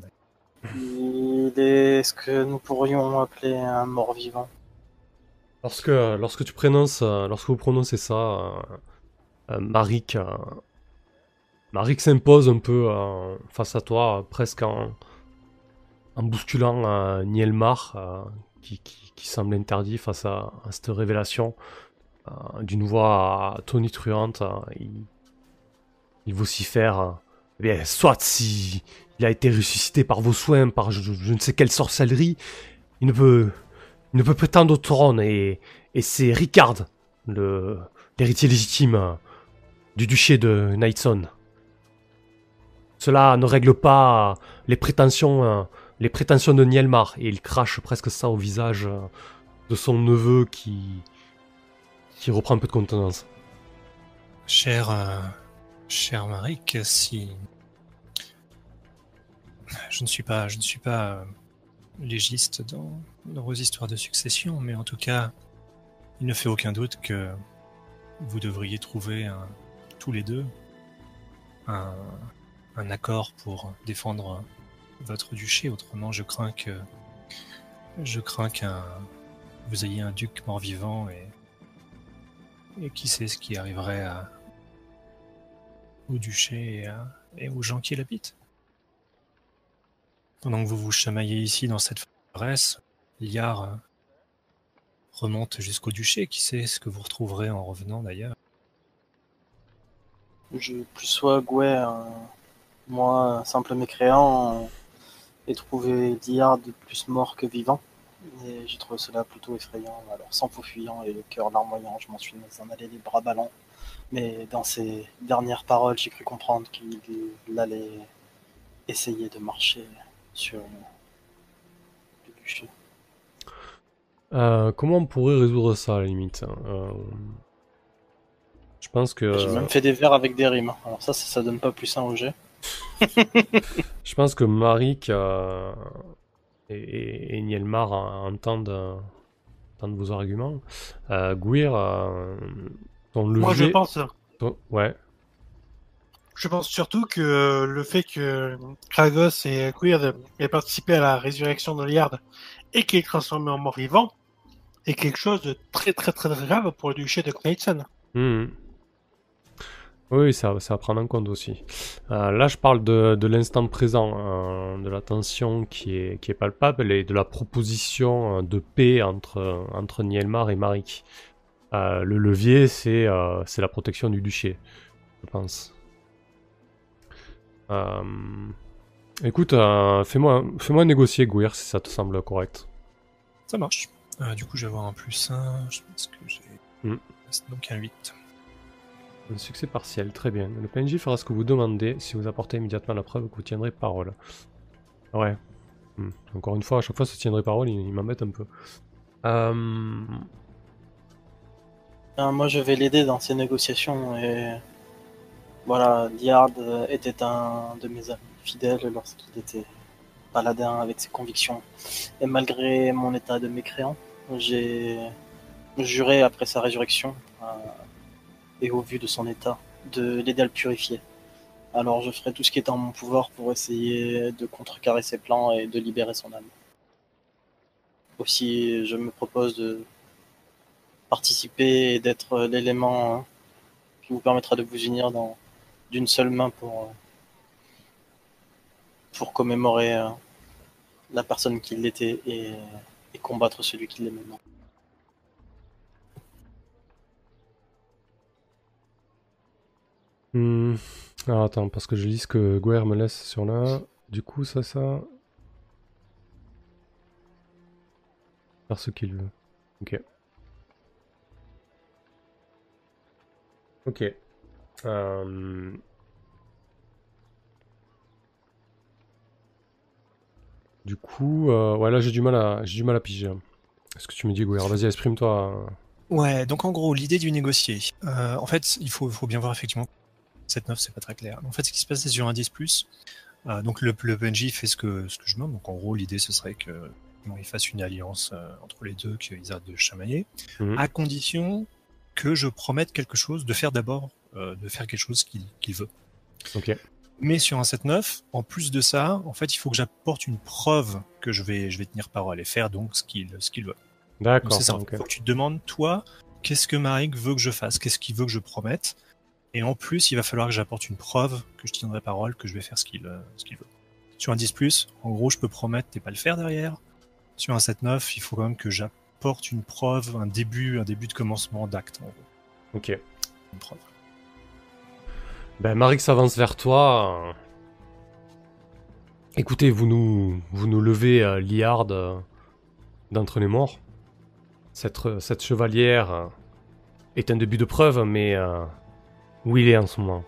Il est ce que nous pourrions appeler un mort-vivant. Lorsque, lorsque tu prononces, euh, lorsque vous prononcez ça, euh, euh, Marik, euh, Marik s'impose un peu euh, face à toi, presque en, en bousculant euh, Nielmar, euh, qui, semble interdit face à, cette révélation. D'une voix tonitruante, il, il vocifère Eh bien, soit si il a été ressuscité par vos soins, par je, ne sais quelle sorcellerie, il ne peut, il ne peut prétendre au trône et, c'est Ricard, l'héritier légitime du duché de Knightson. Cela ne règle pas les prétentions, euh, les prétentions de Nielmar et il crache presque ça au visage euh, de son neveu qui, reprend un peu de contenance. Cher, euh, cher Marik, si je ne suis pas, je ne suis pas euh, légiste dans, dans vos histoires de succession, mais en tout cas, il ne fait aucun doute que vous devriez trouver tous les deux un, un accord pour défendre votre duché. Autrement, je crains que je crains qu'un vous ayez un duc mort-vivant et et qui sait ce qui arriverait au duché et, aux gens qui l'habitent. Pendant que vous vous chamaillez ici dans cette forteresse, Liard euh, remonte jusqu'au duché. Qui sait ce que vous retrouverez en revenant d'ailleurs? Je plus sois moi, simple mécréant, euh, et trouvé Diard plus mort que vivant. Et j'ai trouvé cela plutôt effrayant. Alors, sans faux fuyant et le cœur larmoyant, je m'en suis mis en aller les bras ballants. Mais dans ses dernières paroles, j'ai cru comprendre qu'il allait essayer de marcher sur le duché. Euh, comment on pourrait résoudre ça à la limite hein Euh, Je pense que J'ai même fait des vers avec des rimes. Alors ça, ça, ça donne pas plus un au jet. <laughs> je pense que Marik euh, et, Nielmar euh, entendent, euh, entendent vos arguments. Euh, Guir, euh, ton levier. Moi, je pense, ton- Ouais. je pense surtout que le fait que Kragos et Queer aient participé à la résurrection de Liard et qu'il est transformé en mort-vivant est quelque chose de très très très grave pour le duché de Knightson. Hmm. Oui, ça, ça va prendre en compte aussi. Euh, là, je parle de, de l'instant présent, euh, de la tension qui est, qui est palpable et de la proposition euh, de paix entre, entre Nielmar et Marik. Euh, le levier, c'est la protection du duché, je pense. Écoute, fais-moi fais-moi négocier, Gouir, si ça te semble correct. Ça marche. Du coup, je vais avoir un plus 1. Je pense que j'ai. Hmm. Donc un 8. Un succès partiel, très bien. Le PNJ fera ce que vous demandez. Si vous apportez immédiatement la preuve que vous tiendrez parole. Ouais. Hmm. Encore une fois, à chaque fois, ce tiendrait parole, il, m'embête un peu. Euh... Moi, je vais l'aider dans ses négociations et voilà, Diard euh, était un de mes amis fidèles lorsqu'il était paladin avec ses convictions. Et malgré mon état de mécréant, j'ai juré après sa résurrection et au vu de son état de l'aider à le purifier. Alors je ferai tout ce qui est en mon pouvoir pour essayer de contrecarrer ses plans et de libérer son âme. Aussi, je me propose de participer et d'être l'élément hein, qui vous permettra de vous unir d'une seule main pour commémorer euh, la personne qui l'était et, et combattre celui qui l'est maintenant. Hmm. Alors attends, parce que je lis ce que Guer me laisse sur là. Du coup, ça, ça. Faire ce qu'il veut. Ok. Ok. Euh, Du coup, euh, ouais, là j'ai du mal à, j'ai du mal à piger. Est-ce que tu me dis, Guer Vas-y, exprime-toi. Ouais, donc en gros, l'idée du négocier. Euh, en fait, il faut, faut bien voir effectivement. 7-9, c'est pas très clair. En fait, ce qui se passe, c'est sur un 10. Euh, donc le, le PNJ fait ce que, ce que je demande. Donc en gros, l'idée, ce serait que bon, ils fassent une alliance euh, entre les deux, qu'ils arrêtent de chamailler, Mhm. à condition que je promette quelque chose, de faire d'abord, euh, de faire quelque chose qu'il veut. Ok. Mais sur un 7-9, en plus de ça, en fait, il faut que j'apporte une preuve que je vais, je vais tenir parole et faire donc ce qu'il ce qu'il veut. D'accord. c'est ça. Il ok. faut que tu te demandes, toi, qu'est-ce que Marik veut que je fasse? Qu'est-ce qu'il veut que je promette? Et en plus, il va falloir que j'apporte une preuve que je tiendrai parole, que je vais faire ce qu'il euh, veut. Sur un 10+, en gros, je peux promettre et pas le faire derrière. Sur un 7-9, il faut quand même que j'apporte une preuve, un début, un début de commencement d'acte, en gros. Ok. Une preuve. Ben, Marik s'avance vers toi. Écoutez, vous nous, vous nous levez euh, Liard euh, d'entre les morts. Cette, cette chevalière est un début de preuve, mais où il est en ce moment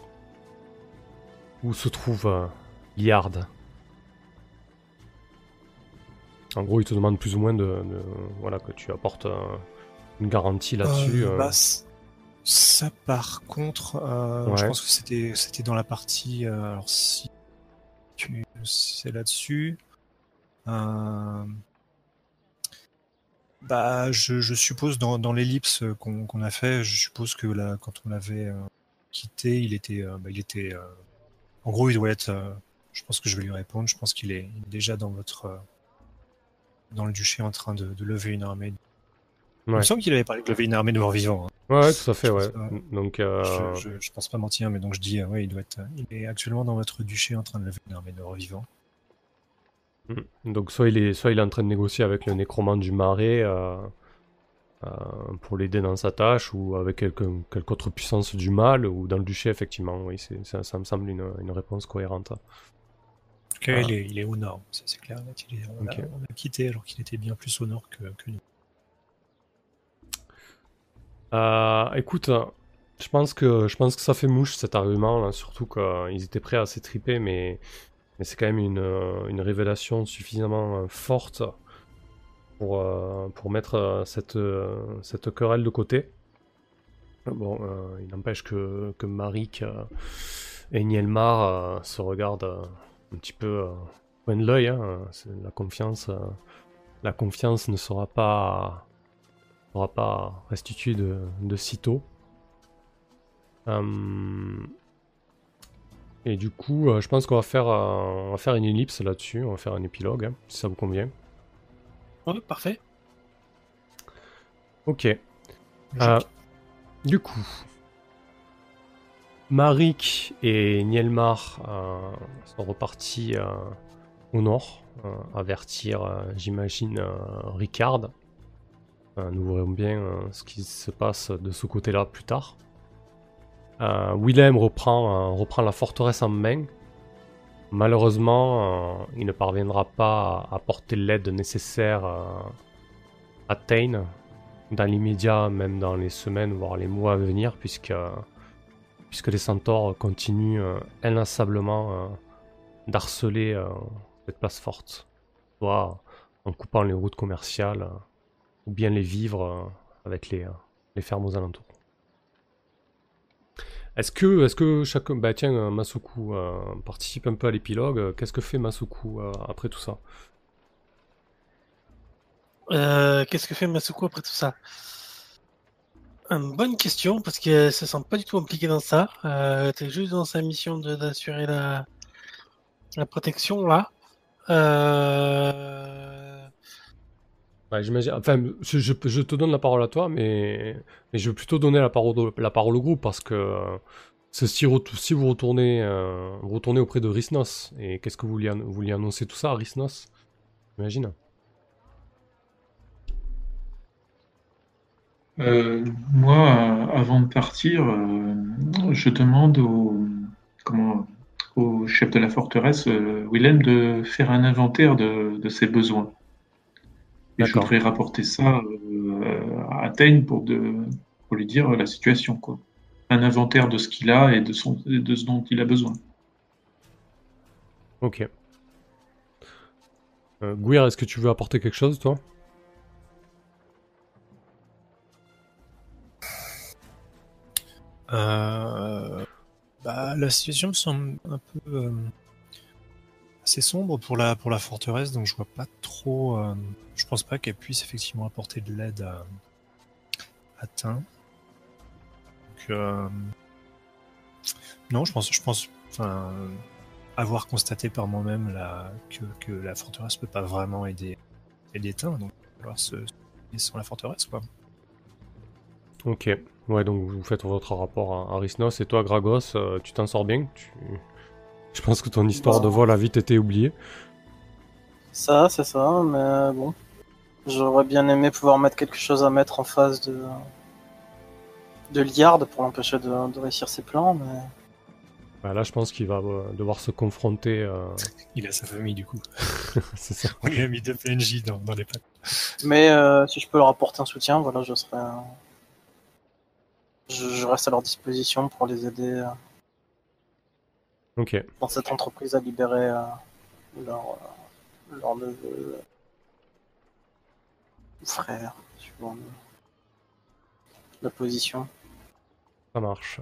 Où se trouve euh, Liard En gros, il te demande plus ou moins de, de- voilà que tu apportes euh, une garantie là-dessus. Euh, euh. bah, ça, par contre, je pense que c'était c'était dans la partie. alors, si tu c'est là-dessus. bah, je, je suppose dans, dans l'ellipse qu'on a fait, je suppose que là, quand on l'avait quitté, il était, euh, bah, il était. euh, en gros, il doit être. euh, je pense que je vais lui répondre. Je pense qu'il est, il déjà dans votre. dans le duché en train de, de lever une armée. Il me Ouais. semble qu'il avait parlé de lever une armée de morts vivants. hein. Ouais, tout à fait, Je ouais. pense pas. Donc, Je, je, je pense pas mentir, mais donc je dis, ouais, il doit être, il est actuellement dans votre duché en train de lever une armée de revivants. Mm. Donc soit il est soit il est en train de négocier avec le nécromant du marais euh, pour l'aider dans sa tâche ou avec quelque, quelque autre puissance du mal ou dans le duché effectivement oui c'est ça, ça me semble une, une réponse cohérente. En tout cas, il, est, il est au nord, ça c'est clair. net, il est- on, Ok. a, on a quitté alors qu'il était bien plus au nord que, que nous. Euh, écoute, je pense que je pense que ça fait mouche cet argument là, surtout qu'ils étaient prêts à s'étriper mais mais c'est quand même une, euh, une révélation suffisamment euh, forte pour, euh, pour mettre euh, cette, euh, cette querelle de côté. Bon, il n'empêche que, que Marik et Nielmar se regardent un petit peu coin de l'œil. La confiance, la confiance ne sera pas, sera pas restituée de, de sitôt. Et du coup, je pense qu'on va faire, va faire une ellipse là-dessus. On va faire un épilogue, hein, si ça vous convient. Ouais, parfait. Ok. Euh, du coup, Marik et Nielmar euh, sont repartis euh, au nord, avertir, j'imagine, Ricard. Nous verrons bien ce qui se passe de ce côté-là plus tard. Willem reprend, reprend la forteresse en main. Malheureusement, euh, il ne parviendra pas à apporter l'aide nécessaire euh, à Tain dans l'immédiat, même dans les semaines, voire les mois à venir, puisque, les centaures continuent euh, inlassablement euh, d'harceler euh, cette place forte. Soit en coupant les routes commerciales, euh, ou bien les vivres euh, avec euh, les fermes aux alentours. Est-ce que, est-ce que chacun, bah tiens, euh, Masuku euh, participe un peu à l'épilogue. euh, Qu'est-ce que fait Masuku euh, après tout ça? Euh, Qu'est-ce que fait Masuko après tout ça? Une bonne question, parce qu'elle se sent pas du tout impliquée dans ça. Euh, T'es juste dans sa mission d'assurer la, la protection, là. Euh... Ouais, j'imagine. Enfin, je, je- je te donne la parole à toi, mais, je veux plutôt donner la parole, la parole au groupe parce que euh, si, vous retournez, euh, retournez auprès de Rhysnos, et qu'est-ce que vous lui, annoncez tout ça à Rhysnos? J'imagine. Euh, moi, avant de partir, je demande au, comment, au chef de la forteresse, Willem, de faire un inventaire de ses besoins. Et je voudrais rapporter ça euh, à Tain pour, de, pour lui dire la situation, quoi. Un inventaire de ce qu'il a et de, son, de ce dont il a besoin. Ok. Euh, Gouir, est-ce que tu veux apporter quelque chose, toi? Euh, bah, la situation me semble un peu euh, assez sombre pour la, forteresse, donc je vois pas trop. euh, je pense pas qu'elle puisse effectivement apporter de l'aide à, à Tain. Euh, non, je pense, je pense, avoir constaté par moi-même que, la forteresse peut pas vraiment aider, aider Tain, donc il va falloir se, se sans la forteresse, quoi. Ok. Ouais, donc vous faites votre rapport à, Rhysnos, et toi, Gragos, euh, tu t'en sors bien? Je pense que ton histoire de vol a vite été oubliée. Ça, c'est ça, mais bon. J'aurais bien aimé pouvoir mettre quelque chose à mettre en face de, de Liard pour l'empêcher de, de réussir ses plans, mais Bah, là, je pense qu'il va euh, devoir se confronter. euh, Il a sa famille, du coup. <laughs> c'est ça. On lui a mis deux PNJ dans, dans les pattes. Mais euh, si je peux leur apporter un soutien, voilà, je serai. Je, je reste à leur disposition pour les aider euh, Dans cette entreprise à libérer euh, leur, euh, leur neveu ou frère, suivant la position. Ça marche.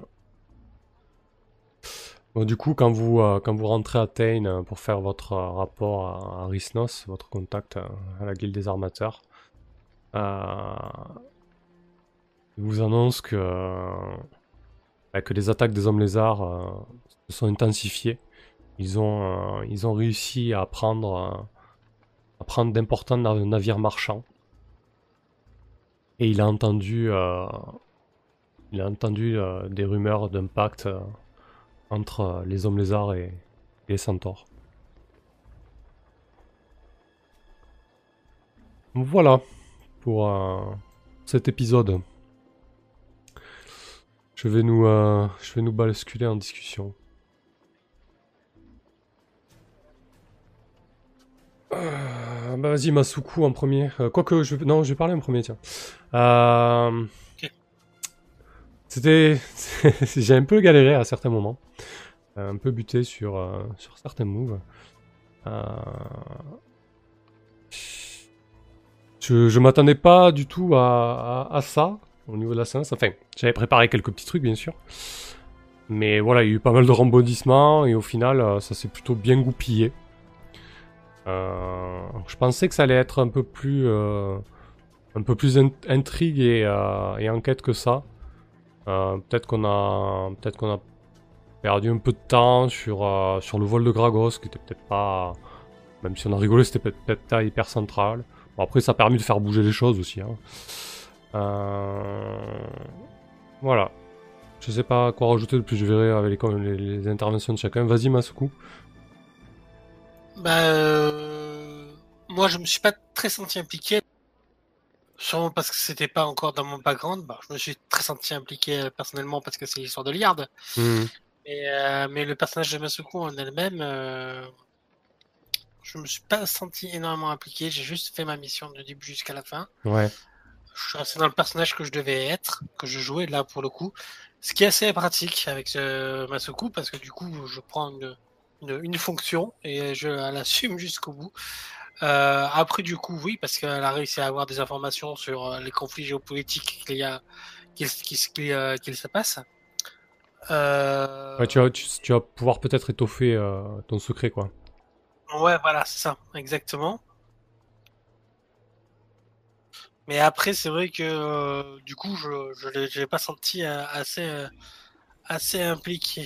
Bon, du coup, quand vous, euh, quand vous rentrez à Tain euh, pour faire votre euh, rapport à, à Rhysnos, votre contact euh, à la guilde des armateurs, euh, il vous annonce que, euh, que les attaques des hommes lézards euh, se sont intensifiées. Ils ont, euh, ils ont réussi à prendre, euh, à prendre d'importants nav- navires marchands. Et il a entendu, il a entendu des rumeurs d'impact euh, entre les hommes lézards et, les centaures. Voilà pour cet épisode. Je vais nous, euh, je vais nous basculer en discussion. Euh, bah vas-y Masuku en premier. Euh, Quoique, je... non, je vais parler en premier, tiens. Euh... C'était... <laughs> J'ai un peu galéré à certains moments. Un peu buté sur, sur certains moves. Je, je m'attendais pas du tout à, à ça, au niveau de la séance. Enfin, j'avais préparé quelques petits trucs, bien sûr. Mais voilà, il y a eu pas mal de rebondissements, et au final, euh, ça s'est plutôt bien goupillé. Euh, je pensais que ça allait être un peu plus, euh, un peu plus in- intrigue et, enquête que ça. Peut-être qu'on a, peut-être qu'on a perdu un peu de temps sur, sur le vol de Gragos, qui était peut-être pas, même si on a rigolé, c'était peut-être peut-être pas hyper central. Bon, après, ça a permis de faire bouger les choses aussi. hein. Euh, Voilà. Je sais pas quoi rajouter de plus, je verrai avec les, les- les interventions de chacun. Vas-y, Masuku. Bah, euh, moi, je me suis pas très senti impliqué. Sûrement parce que c'était pas encore dans mon background. Bah, je me suis très senti impliqué euh, personnellement parce que c'est l'histoire de Liard. Hmm. Mais, euh, mais le personnage de Masuko en elle-même, euh, je me suis pas senti énormément impliqué. J'ai juste fait ma mission du début jusqu'à la fin. Ouais. Je suis resté dans le personnage que je devais être, que je jouais là pour le coup. Ce qui est assez pratique avec ce Masuku parce que du coup, je prends une, une, une fonction et je <laughs> l'assume jusqu'au bout. Euh, après, du coup, oui, parce qu'elle a réussi à avoir des informations sur euh, les conflits géopolitiques qu'il y a, qu'il euh, qu'il se passe. Euh... Ouais, tu, vas, tu, tu vas pouvoir peut-être étoffer euh, ton secret, quoi. Ouais, voilà, c'est ça, exactement. Mais après, c'est vrai que euh, du coup, je je l'ai pas senti euh, assez euh, assez impliqué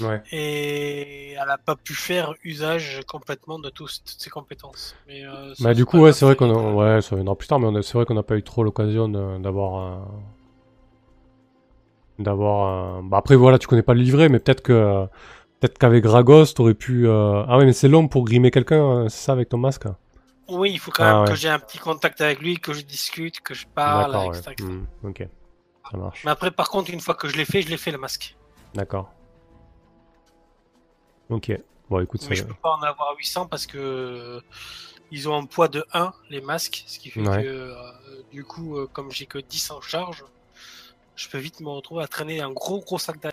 Ouais. et elle a pas pu faire usage complètement de tous- toutes ses compétences. Mais euh, Bah, du coup, ouais, c'est vrai qu'on a... Ouais, ça viendra plus tard, mais c'est vrai qu'on n'a pas eu trop l'occasion d'avoir... un- D'avoir... un- Bah, après, voilà, tu connais pas le livret, mais peut-être que... Peut-être qu'avec Gragos, t'aurais pu... euh, Ah ouais, mais c'est long pour grimer quelqu'un, hein, c'est ça, avec ton masque Oui, il faut quand Ah, même ouais. que j'ai un petit contact avec lui, que je discute, que je parle, etc., ouais. Hmm, ok. Ça marche. Mais après, par contre, une fois que je l'ai fait, je l'ai fait le masque. D'accord. Ok. Bon, écoute, ça... Mais je peux pas en avoir 800 parce que euh, ils ont un poids de 1 les masques, ce qui fait Ouais. que euh, du coup, euh, comme j'ai que 10 en charge, je peux vite me retrouver à traîner un gros gros sac derrière.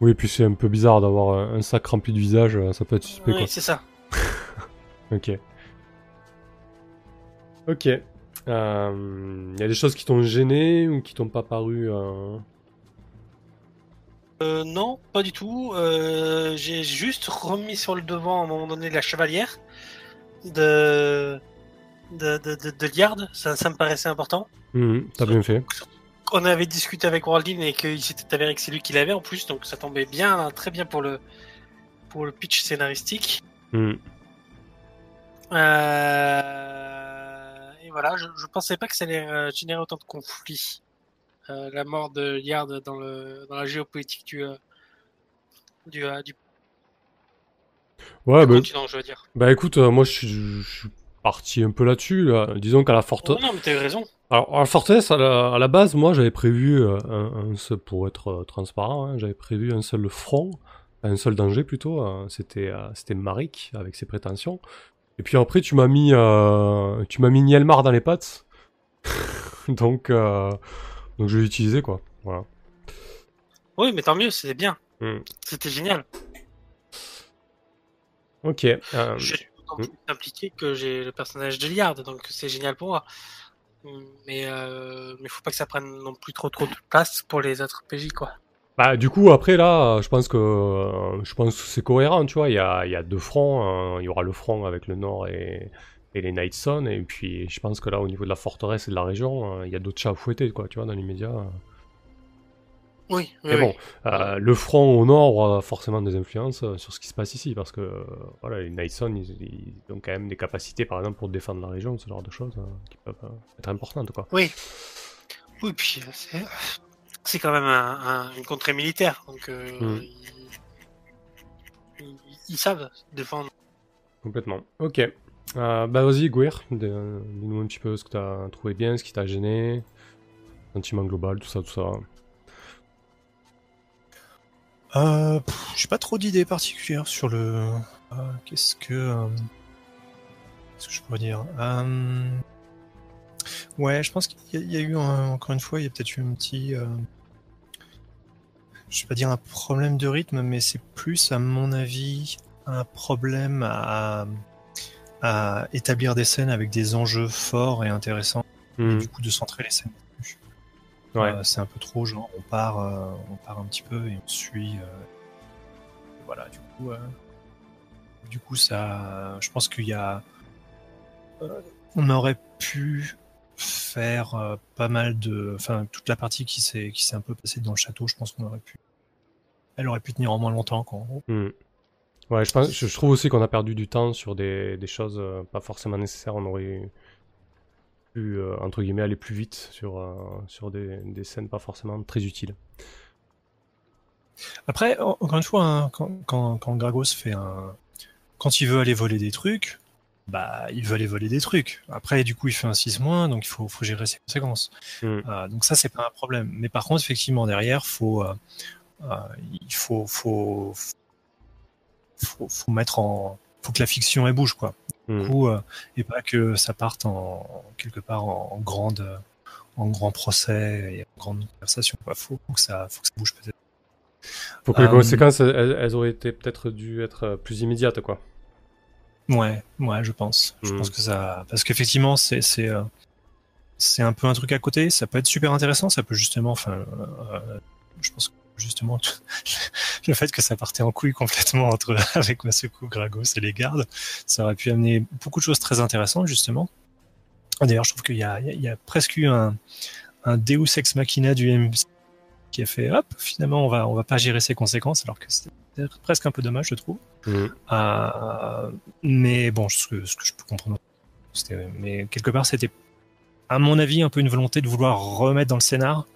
Oui, et puis c'est un peu bizarre d'avoir un un sac rempli de visage, euh, ça peut être suspect, Oui, c'est ça. <laughs> Ok. Ok. Il y a des choses qui t'ont gêné ou qui t'ont pas paru. euh, Euh, non, pas du tout. Euh, j'ai juste remis sur le devant à un moment donné la chevalière de de, de, de, de Liard. Ça, ça me paraissait important. mhm, T'as bien fait. On avait discuté avec Waldin et qu'il s'était avéré que c'est lui qui l'avait en plus, donc ça tombait bien, très bien pour le pour le pitch scénaristique. Mhm. Euh, voilà, je, je pensais pas que ça allait euh, générer autant de conflits. Euh, la mort de Liard dans le dans la géopolitique du euh, du, euh, du Ouais, bah, continent, je veux dire. bah écoute, moi je suis, je suis parti un peu là-dessus. là. Disons qu'à la forte. Oh, non, mais t'as eu raison. Alors, à la forteresse, à la, à la base, moi j'avais prévu un, un seul, pour être transparent, hein, j'avais prévu un seul front, un seul danger plutôt. euh, c'était c'était Marik avec ses prétentions. Et puis après, tu m'as mis, euh, tu m'as mis Nielmar dans les pattes. <laughs> donc, euh, donc je l'ai utilisé quoi. Voilà. Oui, mais tant mieux, c'était bien. Hmm. C'était génial. Ok. euh, Je suis Mm. plus impliqué que j'ai le personnage de Liard, donc c'est génial pour moi. Mais euh, mais faut pas que ça prenne non plus trop trop de place pour les autres PJ quoi. Bah, du coup, après, là, je pense que, euh, je pense que c'est cohérent, tu vois. Il y a, il y a deux fronts. euh, il y aura le front avec le nord et, et les Nightson. Et puis, je pense que là, au niveau de la forteresse et de la région, euh, il y a d'autres chats à fouetter, quoi, tu vois, dans l'immédiat. Oui, oui, Mais oui. bon, euh, le front au nord aura forcément des influences euh, sur ce qui se passe ici. Parce que, voilà, les Nightson, ils, ils ont quand même des capacités, par exemple, pour défendre la région, ce genre de choses, euh, qui peuvent euh, être importantes, quoi. Oui. Oui, puis c'est quand même un, un- une contrée militaire, donc euh, Mm. ils, ils- ils savent défendre. Complètement. Ok. Euh, bah vas-y, Gouir, dis- dis-nous un petit peu ce que t'as trouvé bien, ce qui t'a gêné, sentiment global, tout ça, tout ça. Euh, j'ai pas trop d'idées particulières sur le. euh, Qu'est-ce que. euh, Qu'est-ce que je pourrais dire? Euh, Ouais, je pense qu'il y, a- il y a eu un- encore une fois, il y a peut-être eu un petit. euh, Je vais pas dire un problème de rythme, mais c'est plus, à mon avis, un problème à, à établir des scènes avec des enjeux forts et intéressants, et Hmm, du coup de centrer les scènes. là-dessus. Ouais. Euh, c'est un peu trop genre on part, euh, on part un petit peu et on suit. euh, voilà, du coup, euh, du coup ça, je pense qu'il y a, euh, on aurait pu faire euh, pas mal de, enfin toute la partie qui s'est qui s'est un peu passée dans le château, je pense qu'on aurait pu, elle aurait pu tenir en moins longtemps qu'en gros. hmm. Ouais, je, pense, je, je trouve aussi qu'on a perdu du temps sur des, des choses euh, pas forcément nécessaires. On aurait, plus, euh, entre guillemets, aller plus vite sur, euh, sur des, des scènes pas forcément très utiles. Après, en- encore une fois, hein, quand, quand, quand Gragos fait un. Quand il veut aller voler des trucs, bah, il veut aller voler des trucs. Après, du coup, il fait un 6 moins, donc il faut, faut gérer ses conséquences. Mm. Euh, donc ça, c'est pas un problème. Mais par contre, effectivement, derrière, faut, euh, euh, il faut, faut, faut, faut mettre en, faut que la fiction elle bouge, quoi. Mm. Du coup, et pas que ça parte en quelque part en, en grande, en grand procès et en grande conversation. Quoi. Faut, que ça, faut que ça bouge peut-être. Faut que les conséquences, elles, elles auraient été peut-être dû être plus immédiates, quoi. Ouais, ouais, je pense. Je pense que ça, parce qu'effectivement, c'est, c'est, euh, c'est un peu un truc à côté. Ça peut être super intéressant. Ça peut justement, enfin, euh, je pense que justement, <laughs> le fait que ça partait en couille complètement entre <laughs> avec Masuku, Gragos et les gardes, ça aurait pu amener beaucoup de choses très intéressantes justement. D'ailleurs, je trouve qu'il y a, il y a- il y a presque eu un, un Deus ex machina du MC qui a fait, hop, finalement, on va, on va pas gérer ses conséquences, alors que c'était presque un peu dommage, je trouve. Mm. Euh, mais bon, ce que, ce que je peux comprendre. c'était- Mais quelque part, c'était, à mon avis, un peu une volonté de vouloir remettre dans le scénar.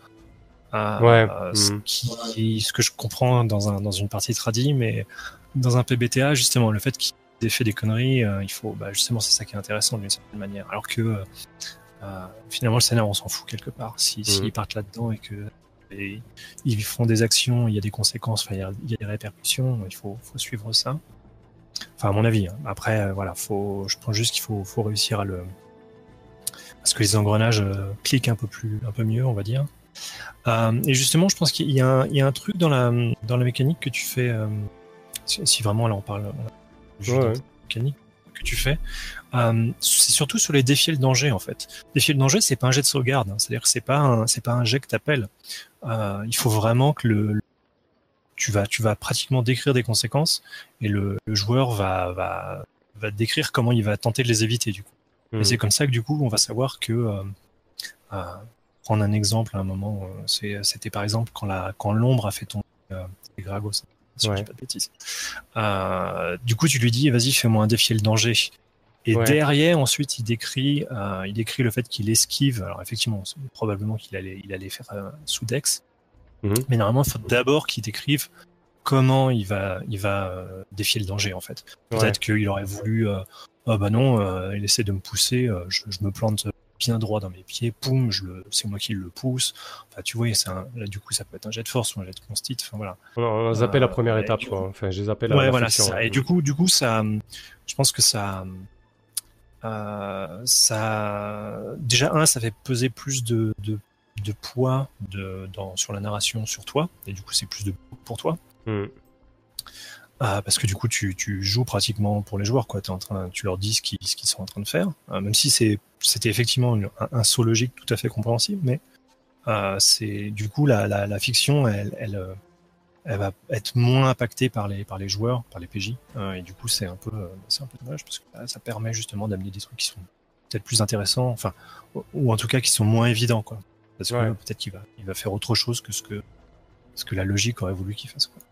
euh, Ouais, euh, ce, qui, ce que je comprends dans, un, dans une partie tradie, mais dans un PBTA, justement, le fait qu'il ait fait des conneries, euh, il faut, bah, justement, c'est ça qui est intéressant d'une certaine manière. Alors que finalement, le scénar, on s'en fout quelque part. Si, s'ils Mhm. partent là-dedans et que et ils font des actions, il y a des conséquences, enfin, il y a, il y a des répercussions, il faut, faut suivre ça. Enfin, à mon avis. hein. Après, euh, voilà, faut, je pense juste qu'il faut, faut réussir à le, parce que les engrenages euh, cliquent un peu plus, un peu mieux, on va dire. Euh, et justement, je pense qu'il y, a un- il y a un truc dans la, dans la mécanique que tu fais, euh, si, si vraiment là on parle on- Ouais, ouais. mécanique que tu fais, euh, c'est surtout sur les défis et le danger en fait. Défi et le danger, c'est pas un jet de sauvegarde, hein. c'est-à-dire que c'est pas un, c'est pas un jet que t'appelles. Euh, il faut vraiment que le, le- tu vas, tu vas pratiquement décrire des conséquences et le, le joueur va, va, va décrire comment il va tenter de les éviter du coup. Mm. Et c'est comme ça que du coup, on va savoir que, euh, euh, prendre un exemple à un moment, c'était par exemple quand la, quand l'ombre a fait tomber Gragos, si je dis pas de bêtises. Euh, du coup, tu lui dis, vas-y, fais-moi un défi et le danger. Et Ouais. derrière, ensuite, il décrit, euh, il décrit le fait qu'il esquive. Alors effectivement, probablement qu'il allait, il allait faire euh, sous Dex. Mhm. Mais normalement, il faut d'abord qu'il décrive comment il va, il va euh, défier le danger en fait. Ouais. Peut-être qu'il aurait voulu, ah bah non, il essaie de me pousser, je, je me plante bien droit dans mes pieds, poum, je le, c'est moi qui le pousse. Enfin, tu vois, c'est un, là du coup, ça peut être un jet de force ou un jet de constit. Enfin voilà. On, on a zappé la Euh, première étape, du quoi. coup- Enfin, j'ai zappé la, ouais, la voilà, ça. ouais. Et du coup, du coup, ça, je pense que ça, euh, ça, déjà un, ça fait peser plus de, de, de poids de, dans, sur la narration sur toi, et du coup, c'est plus de pour toi. Mm. Ah, parce que du coup, tu, tu joues pratiquement pour les joueurs, quoi. T'es en train, tu leur dis ce qu'ils, qu'ils sont en train de faire, Euh, même si c'est, c'était effectivement une- un, un saut logique tout à fait compréhensible, mais euh, c'est du coup la, la, la fiction, elle, elle, euh, elle va être moins impactée par les, par les joueurs, par les PJ, euh, et du coup, c'est un peu, euh, un peu dommage parce que ça permet justement d'amener des trucs qui sont peut-être plus intéressants, enfin, ou- ou en tout cas qui sont moins évidents, quoi. Parce que Ouais. euh, peut-être qu'il va, il va faire autre chose que ce que, ce que la logique aurait voulu qu'il fasse, quoi.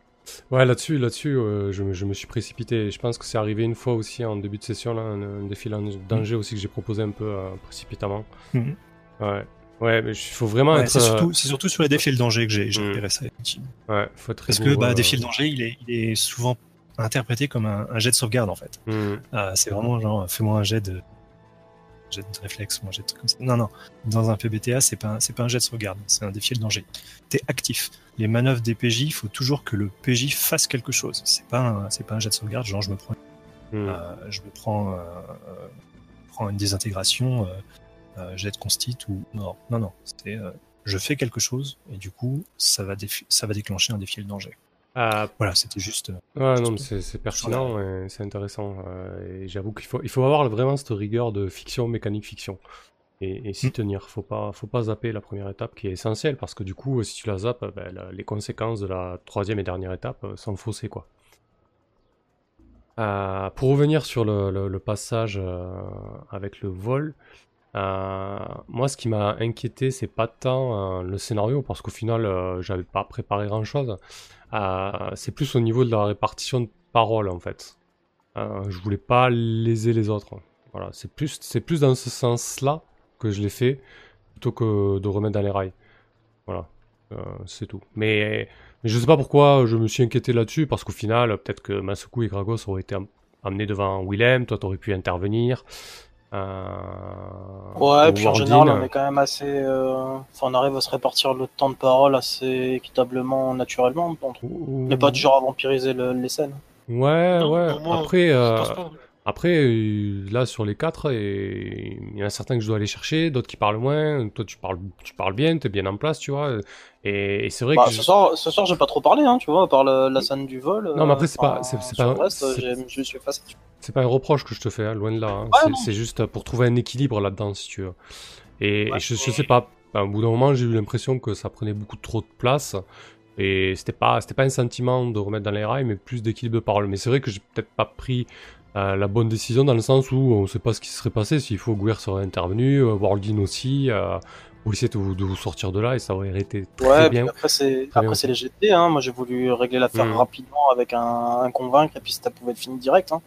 Ouais, là-dessus, là-dessus, euh, je, me- je me suis précipité. Je pense que c'est arrivé une fois aussi en début de session, là, un, un défi en danger aussi que j'ai proposé un peu euh, précipitamment. Mhm. Ouais. Ouais, mais il faut vraiment Ouais, être. c'est euh, surtout, c'est surtout sur les défis le danger que j'ai, Mm. ça, effectivement. Ouais, faut être Parce que bah, défi le danger, il est, il est souvent interprété comme un, un jet de sauvegarde, en fait. mhm. C'est vraiment genre, fais-moi un jet de, jet de réflexe ou un jet de truc comme ça. Non, non. Dans un PBTA, c'est pas, un- c'est pas un jet de sauvegarde, c'est un défi le danger. T'es actif. Les manœuvres des PJ, il faut toujours que le PJ fasse quelque chose. C'est pas un, c'est pas un jet de sauvegarde, genre je me prends Mhm. Euh, je me prends, euh, euh, prends une désintégration, jet de constit ou non, non, non. C'est euh, je fais quelque chose et du coup ça va ça va déclencher un défi le danger. Ah, Voilà, c'était juste. euh, non, mais c'est pertinent et c'est intéressant. euh, et j'avoue qu'il faut, il faut avoir vraiment cette rigueur de fiction, mécanique fiction. Et, et s'y Mm. tenir. Faut pas, faut pas zapper la première étape qui est essentielle parce que du coup, si tu la zappes, ben, la- les conséquences de la troisième et dernière étape euh, sont faussées, quoi. Euh, pour revenir sur le, le- le passage euh, avec le vol, euh, moi, ce qui m'a inquiété, c'est pas tant euh, le scénario, parce qu'au final, euh, j'avais pas préparé grand-chose. Euh, c'est plus au niveau de la répartition de paroles, en fait. Je voulais pas léser les autres. Voilà, c'est plus, c'est plus dans ce sens-là que je l'ai fait plutôt que de remettre dans les rails. Voilà, c'est tout. Mais, mais je sais pas pourquoi je me suis inquiété là-dessus, parce qu'au final, peut-être que Masuku et Gragos auraient été am- amenés devant Willem, toi t'aurais pu intervenir. Euh, Ouais, ou puis en général, on est quand même assez. euh, Enfin, on arrive à se répartir le temps de parole assez équitablement, naturellement. On n'est pas du genre à vampiriser le- les scènes. Ouais, Non, ouais. moi, Après, euh, pas. Après euh, là sur les quatre, et- il y en a certains que je dois aller chercher, d'autres qui parlent moins. Toi, tu parles, tu parles bien, t'es bien en place, tu vois. Et, et c'est vrai Bah, que ce je- soir, ce soir, j'ai pas trop parlé, hein, tu vois, à part le- la scène du vol. Non, mais après, c'est euh, pas- c'est- pas- c'est- pas un reproche que je te fais, hein, loin de là. hein. Ouais, C'est- juste pour trouver un équilibre là-dedans, si tu veux. Et, Ouais. et je, je sais pas. ben, au bout d'un moment, j'ai eu l'impression que ça prenait beaucoup trop de place. Et c'était pas, c'était pas un sentiment de remettre dans les rails, mais plus d'équilibre de parole. Mais c'est vrai que j'ai peut-être pas pris euh, la bonne décision dans le sens où on sait pas ce qui serait passé. S'il faut, Guer serait intervenu, euh, Wardin aussi, euh, pour essayer de vous, de vous sortir de là, et ça aurait été très Ouais, bien. après, c'est les GT. Hein. Moi, j'ai voulu régler l'affaire Mm. rapidement avec un, un convaincre, et puis ça pouvait être fini direct. Hein.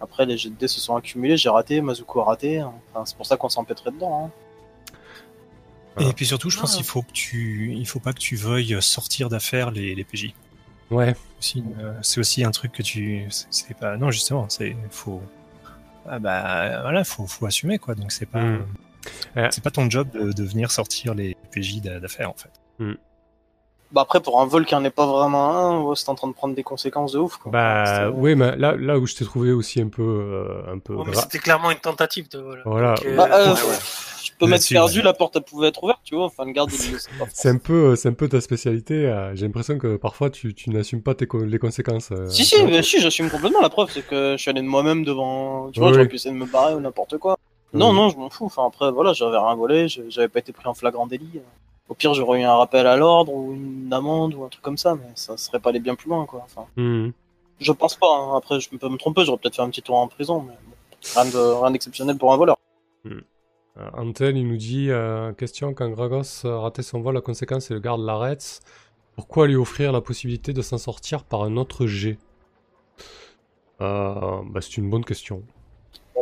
Après, les GT se sont accumulés, j'ai raté, Mazuko a raté. hein. Enfin, c'est pour ça qu'on s'empêtrait dedans. Hein. Voilà. Et puis surtout, je pense Ah. qu'il faut que tu, il faut pas que tu veuilles sortir d'affaire les, les PJ. Ouais, Aussi, euh, c'est aussi un truc que tu, c'est- c'est pas, non justement, c'est faut, ah bah voilà, faut, faut assumer quoi. Donc c'est pas, Mm. Euh. c'est pas ton job de, de venir sortir les PJ d'a- d'affaire en fait. Bah après, pour un vol qui en est pas vraiment un, c'est en train de prendre des conséquences de ouf. Quoi. bah oui, mais là, là où je t'ai trouvé aussi un peu, euh, un peu. Ouais, mais c'était clairement une tentative de vol. Voilà. Donc, euh, Bah, euh, ouais, ouais. Je peux mettre perdu, la porte elle pouvait être ouverte, tu vois. Enfin, le garde. C'est un peu, c'est un peu ta spécialité. euh, J'ai l'impression que parfois tu, tu n'assumes pas tes co- les conséquences. euh, Si, si, mais si, j'assume complètement. La preuve, c'est que je suis allé de moi-même devant. Tu vois, Oui, j'aurais pu essayer de me barrer ou n'importe quoi. Non, Oui. non, je m'en fous. Enfin, après, voilà, j'avais rien volé, je- j'avais pas été pris en flagrant délit. Au pire, j'aurais eu un rappel à l'ordre ou une amende ou un truc comme ça, mais ça serait pas allé bien plus loin, quoi. Enfin, Mhm. je pense pas. hein. Après, je peux me tromper, j'aurais peut-être fait un petit tour en prison, mais bon, rien de- rien d'exceptionnel pour un voleur. Euh, Antel, il nous dit euh, question quand Gragos a raté son vol, la conséquence c'est le garde l'arrête. Pourquoi lui offrir la possibilité de s'en sortir par un autre jet Euh, bah, C'est une bonne question.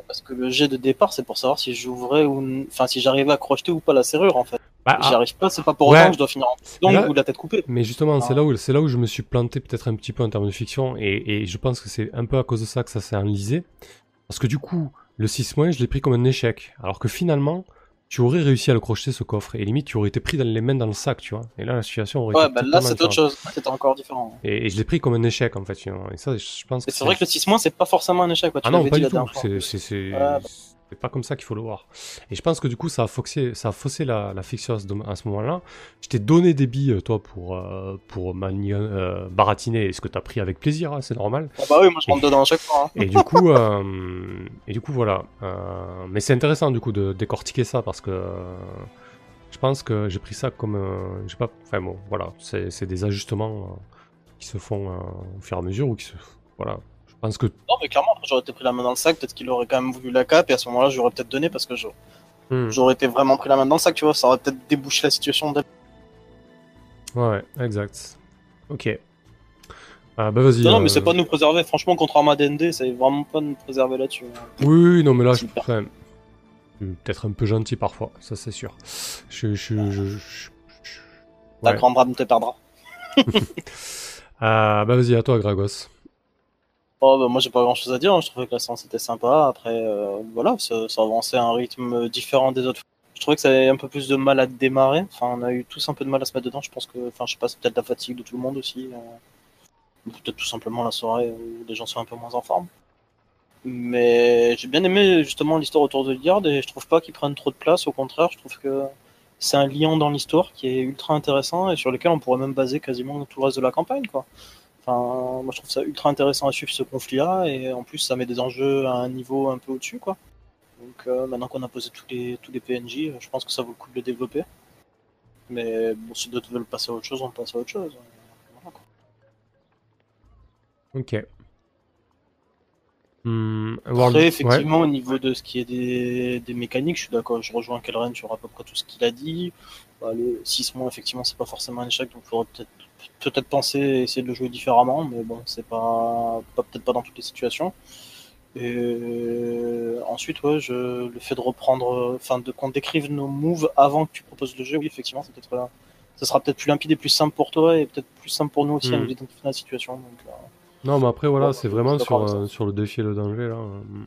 Parce que le jet de départ, c'est pour savoir si j'ouvrais ou. Enfin, si j'arrivais à crocheter ou pas la serrure, en fait. Bah, J'y ah, arrive pas, c'est pas pour Ouais. autant que je dois finir en là- ou de la tête coupée. mais justement, c'est Ah. là où c'est là où je me suis planté peut-être un petit peu en termes de fiction et, et je pense que c'est un peu à cause de ça que ça s'est enlisé. Parce que du coup, le 6 je l'ai pris comme un échec. Alors que finalement, tu aurais réussi à le crocheter ce coffre et limite tu aurais été pris dans les mains dans le sac, tu vois. Et là, la situation aurait Ouais, été bah là, c'est autre chose. C'était encore différent. Et, et je l'ai pris comme un échec en fait. Et ça, je pense c'est vrai que le 6 mois, c'est pas forcément un échec. Quoi. Tu Ah non, pas dit du tout. c'est- Ouais, bah. C'est pas comme ça qu'il faut le voir. Et je pense que du coup, ça a faussé, ça a faussé la, la fiction à ce, moment-là. Je t'ai donné des billes, toi, pour, euh, pour mani- euh, baratiner, et ce que t'as pris avec plaisir, hein, c'est normal. Ah bah oui, moi je rentre dedans à chaque fois. hein. Et du coup, euh, <laughs> et du coup voilà. Euh, mais c'est intéressant du coup de décortiquer ça parce que euh, je pense que j'ai pris ça comme, euh, j'ai pas, enfin bon, voilà, c'est c'est des ajustements euh, qui se font euh, au fur et à mesure ou qui se, voilà. Pense que Non, mais clairement, j'aurais été pris la main dans le sac. Peut-être qu'il aurait quand même voulu la cape. Et à ce moment-là, j'aurais peut-être donné parce que Hmm. j'aurais été vraiment pris la main dans le sac. Tu vois, ça aurait peut-être débouché la situation. dès- Ouais, ouais, exact. Ok. Ah bah vas-y. Non, non, euh, mais c'est pas de nous préserver. Franchement, contrairement à DND, c'est vraiment pas de nous préserver là-dessus. hein. Oui, oui, non, mais là, je enfin, hmm, peut-être un peu gentil parfois, ça c'est sûr. Je, je, je, je- je- Ta ouais. grande rame te perdra. Ah <laughs> bah vas-y, à toi, Gragos. Oh, bah, moi, j'ai pas grand chose à dire. hein. Je trouvais que la séance était sympa. Après, euh, voilà, ça, ça avançait à un rythme différent des autres. Je trouvais que ça avait un peu plus de mal à démarrer. Enfin, on a eu tous un peu de mal à se mettre dedans. Je pense que, enfin, je sais pas, c'est peut-être la fatigue de tout le monde aussi. euh, Peut-être tout simplement la soirée où les gens sont un peu moins en forme. Mais j'ai bien aimé justement l'histoire autour de Liard et je trouve pas qu'ils prennent trop de place. Au contraire, je trouve que c'est un liant dans l'histoire qui est ultra intéressant et sur lequel on pourrait même baser quasiment tout le reste de la campagne, quoi. Enfin, moi je trouve ça ultra intéressant à suivre ce conflit-là et en plus ça met des enjeux à un niveau un peu au-dessus, quoi. Donc euh, maintenant qu'on a posé tous les tous les PNJ, euh, je pense que ça vaut le coup de le développer. Mais bon, si d'autres veulent passer à autre chose, on passe à autre chose. Voilà, quoi. Ok. Hmm, World- Après, ouais. effectivement, au niveau de ce qui est des, des mécaniques, je suis d'accord, je rejoins Kelren sur à peu près tout ce qu'il a dit. Bah, le 6 mois, effectivement, c'est pas forcément un échec, donc il faudrait peut-être peut-être penser essayer de le jouer différemment, mais bon, c'est pas, pas peut-être pas dans toutes les situations. Et ensuite, ouais, je, le fait de reprendre, enfin, de qu'on décrive nos moves avant que tu proposes le jeu, oui, effectivement, c'est peut-être, euh, ça sera peut-être plus limpide et plus simple pour toi et peut-être plus simple pour nous aussi à nous identifier dans la situation. Donc, euh, Non, mais après, voilà, Ouais, c'est vraiment sur, euh, sur le défi et le danger, là. Mm.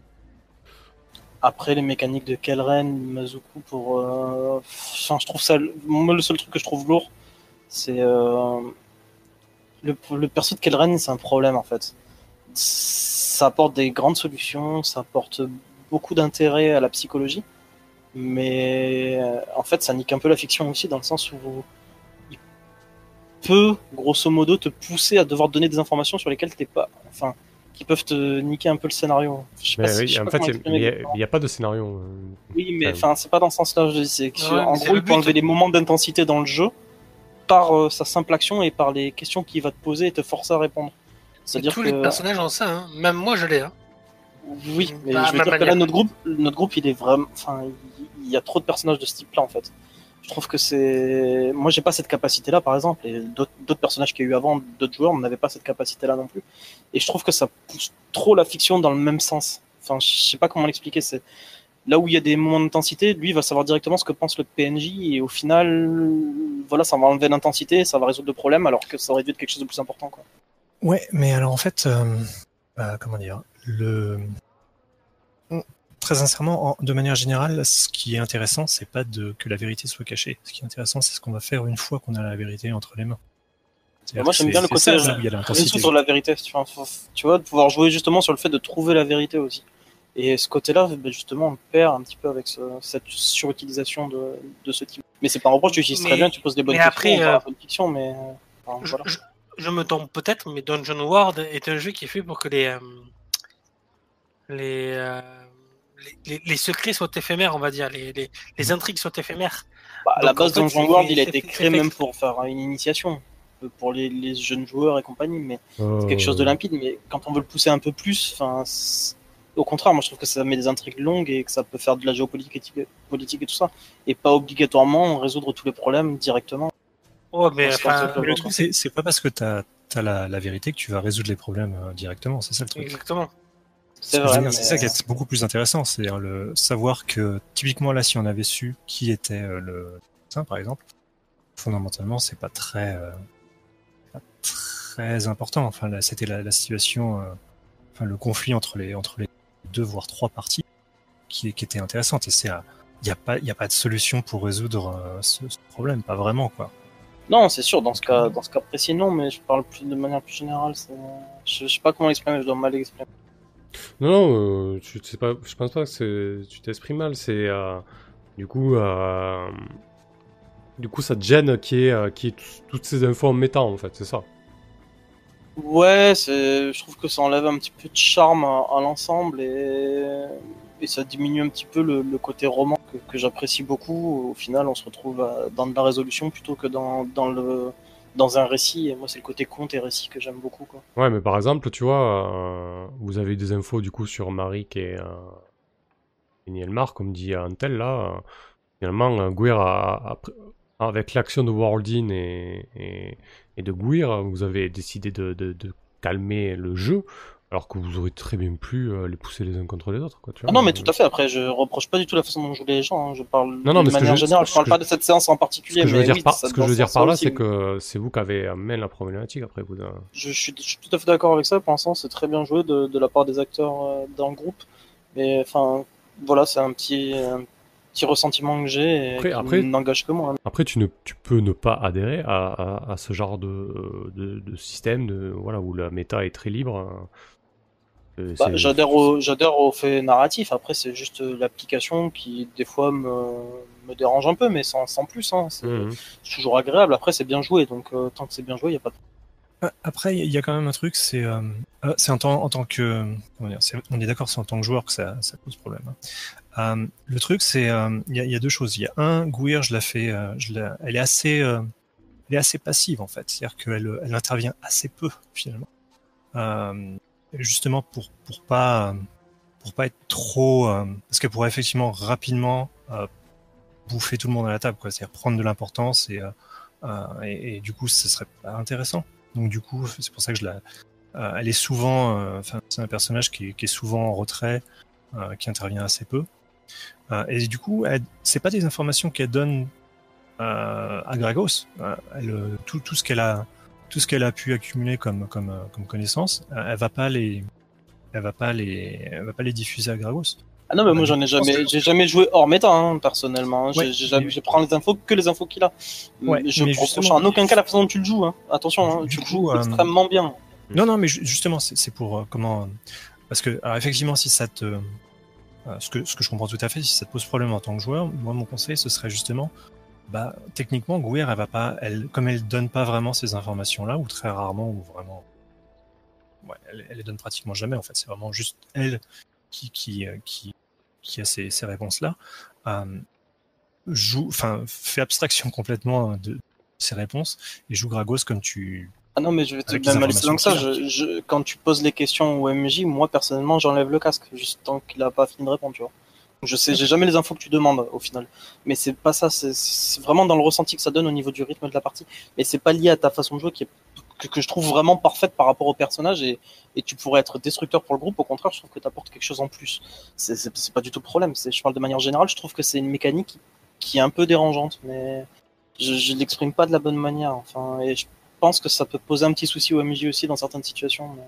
Après, les mécaniques de Kelren, Mazuku, pour. euh, Enfin, je trouve ça. Moi, le seul truc que je trouve lourd, c'est. euh, Le, le perso de Kelren, c'est un problème en fait. Ça apporte des grandes solutions, ça apporte beaucoup d'intérêt à la psychologie, mais euh, en fait, ça nique un peu la fiction aussi, dans le sens où il peut, grosso modo, te pousser à devoir donner des informations sur lesquelles t'es pas. Enfin, qui peuvent te niquer un peu le scénario. Je sais Mais pas si- je sais en pas fait, il n'y a, pas de scénario. euh. Oui, mais enfin, c'est pas dans ce sens-là. Je dis, c'est que, Ouais, en gros, il peut enlever les moments d'intensité dans le jeu par euh, sa simple action et par les questions qu'il va te poser et te forcer à répondre. C'est-à-dire Tous que les personnages ont ça, hein. même moi je l'ai. Hein. oui, mais Bah, je veux dire que là, manière. notre groupe, notre groupe, il est vraiment, enfin, il- y a trop de personnages de ce type-là en fait. Je trouve que c'est, moi, j'ai pas cette capacité-là, par exemple, et d'autres d'autres personnages qu'il y a eu avant, d'autres joueurs, n'avaient pas cette capacité-là non plus. Et je trouve que ça pousse trop la fiction dans le même sens. Enfin, je sais pas comment l'expliquer. C'est là où il y a des moments d'intensité, lui va savoir directement ce que pense le PNJ et au final, voilà, ça va enlever l'intensité, ça va résoudre le problème, alors que ça aurait dû être quelque chose de plus important, quoi. Ouais, mais alors en fait, euh, euh, comment dire, le très sincèrement, en- de manière générale, ce qui est intéressant, c'est pas de que la vérité soit cachée. Ce qui est intéressant, c'est ce qu'on va faire une fois qu'on a la vérité entre les mains. Moi, j'aime bien le côté ça, là où il y a l'intensité. résoudre la vérité, tu vois, tu vois, de pouvoir jouer justement sur le fait de trouver la vérité aussi. Et ce côté-là, ben, justement, on perd un petit peu avec ce- cette surutilisation de, de ce type. Mais c'est pas un reproche, tu utilises très bien, tu poses des bonnes mais questions, après, euh, de fiction, mais euh, enfin, Je, voilà. je- je me trompe peut-être, mais Dungeon World est un jeu qui est fait pour que les euh, les, euh, les, les- les secrets soient éphémères, on va dire, les, les, les intrigues soient éphémères. Bah, à la en base, fait, Dungeon World, il a été créé même pour faire une initiation, pour les, les jeunes joueurs et compagnie, mais c'est quelque chose de limpide. Mais quand on veut le pousser un peu plus, enfin, c'est- au contraire, moi je trouve que ça met des intrigues longues et que ça peut faire de la géopolitique et, politique et tout ça, et pas obligatoirement résoudre tous les problèmes directement. Oh, mais enfin, fait, Mais le truc, c'est pas parce que t'as as la, la vérité que tu vas résoudre les problèmes euh, directement. C'est ça le truc. exactement. C'est mais- ça qui est beaucoup plus intéressant, c'est-à-dire le savoir que typiquement là, si on avait su qui était euh, le saint, par exemple, fondamentalement, c'est pas très, euh, pas très important. Enfin, c'était la, la situation, euh, enfin le conflit entre les entre les deux voire trois parties qui, qui était intéressante. Et c'est, il y a pas, y a pas de solution pour résoudre euh, ce, ce problème, pas vraiment quoi. Non, c'est sûr, dans ce cas, dans ce cas précis, non, mais je parle plus de manière plus générale. Je, je sais pas comment l'exprimer, je dois mal l'exprimer. Non, non, euh, tu sais pas, je pense pas que tu t'exprimes mal. C'est euh, du coup, euh, du coup, ça te gêne qui est, euh, qui toutes ces infos en méta en fait, c'est ça. Ouais, je trouve que ça enlève un petit peu de charme à, l'ensemble et, ça diminue un petit peu le, côté roman que, j'apprécie beaucoup. Au final, on se retrouve à- dans de la résolution plutôt que dans, dans le dans un récit. Et moi, c'est le côté conte et récit que j'aime beaucoup. Ouais, mais par exemple, tu vois, euh, vous avez eu des infos du coup sur Marik et, euh, et Nielmar, comme dit Antel là. euh, finalement, euh, pr- avec l'action de Worldin et, et, et de Gwir, vous avez décidé de, de, de calmer le jeu, alors que vous aurez très bien pu euh, les pousser les uns contre les autres. Quoi, tu vois. Ah non, mais tout à fait. Après, je reproche pas du tout la façon dont jouent les gens. hein. Je parle Non, non, de ce manière je- générale. ce Je parle pas je- de cette séance en Ce particulier. que je veux dire oui, par, ce que je veux ce dire par là, c'est que c'est vous qui avez amené la problématique après vous. euh. je, suis, je suis tout à fait d'accord avec ça. Pour l'instant, c'est très bien joué de, de la part des acteurs euh, dans le groupe. Mais enfin, voilà, c'est un petit, un petit ressentiment que j'ai et Après- qui après- n'engage que moi. hein. Après, tu, ne, tu peux ne pas adhérer à, à, à ce genre de, de, de système de, voilà, où la méta est très libre. hein. Euh, Bah, j'adhère au, j'adhère au fait narratif. Après, c'est juste l'application qui, des fois, me, me dérange un peu, mais sans, sans plus. Hein. C'est Mhm. c'est toujours agréable. Après, c'est bien joué. Donc, euh, tant que c'est bien joué, il n'y a pas de Euh, Après, il y a quand même un truc, c'est euh, c'est en tant, en tant que. comment dire, c'est- on est d'accord, c'est en tant que joueur que ça, ça pose problème. Euh, le truc, c'est. euh, Il y, a, deux choses. Il y a un, Gouir, je la fais. euh, elle est assez. elle est assez passive, en fait. C'est-à-dire qu'elle elle intervient assez peu, finalement. Justement, pour, pour pas. Pour pas être trop. parce qu'elle pourrait effectivement rapidement bouffer tout le monde à la table, quoi. C'est-à-dire prendre de l'importance et, et, du coup, ce serait pas intéressant. Donc du coup, c'est pour ça que je la, elle est souvent, c'est un personnage qui est, souvent en retrait, qui intervient assez peu. Euh, et du coup, c'est pas des informations qu'elle donne euh, à Gragos. Euh, elle, tout, tout ce qu'elle a, tout ce qu'elle a pu accumuler comme, comme, comme connaissances, elle va pas les, elle va pas les, elle va pas les diffuser à Gragos. Ah non, mais moi j'en ai je jamais, j'ai jamais joué hors méta, hein, personnellement. Ouais, j'ai jamais- mais- je prends les infos que les infos qu'il a. Ouais, je mais reproche en aucun cas la façon dont tu le joues. Hein. Attention, hein, tu le joues euh, extrêmement bien. Non, non, mais ju- justement, c'est c'est pour euh, comment Parce que, alors effectivement, si ça te. Euh, ce, que, ce que je comprends tout à fait, si ça te pose problème en tant que joueur, moi, mon conseil, ce serait justement. Bah, techniquement, Gouir, elle va pas. Elle, comme elle donne pas vraiment ces informations-là, ou très rarement, ou vraiment. Ouais, elle, elle les donne pratiquement jamais, en fait. C'est vraiment juste elle qui, qui, euh, qui, qui a ces, ces réponses-là. Euh, joue. Enfin, fait abstraction <laughs> complètement de ces réponses et joue Gragos comme tu, Ah non, mais je vais te loin que ça. Je, je- quand tu poses les questions au MJ, moi personnellement, j'enlève le casque, juste tant qu'il a pas fini de répondre, tu vois. Je sais, j'ai jamais les infos que tu demandes au final. Mais c'est pas ça, c'est- vraiment dans le ressenti que ça donne au niveau du rythme de la partie. Mais c'est pas lié à ta façon de jouer qui est, que, que je trouve vraiment parfaite par rapport au personnage et, et tu pourrais être destructeur pour le groupe. Au contraire, je trouve que tu apportes quelque chose en plus. C'est- pas du tout le problème. Je parle de manière générale, je trouve que c'est une mécanique qui, qui est un peu dérangeante, mais je, je l'exprime pas de la bonne manière. Enfin, et je pense que ça peut poser un petit souci au MJ aussi dans certaines situations. Mais...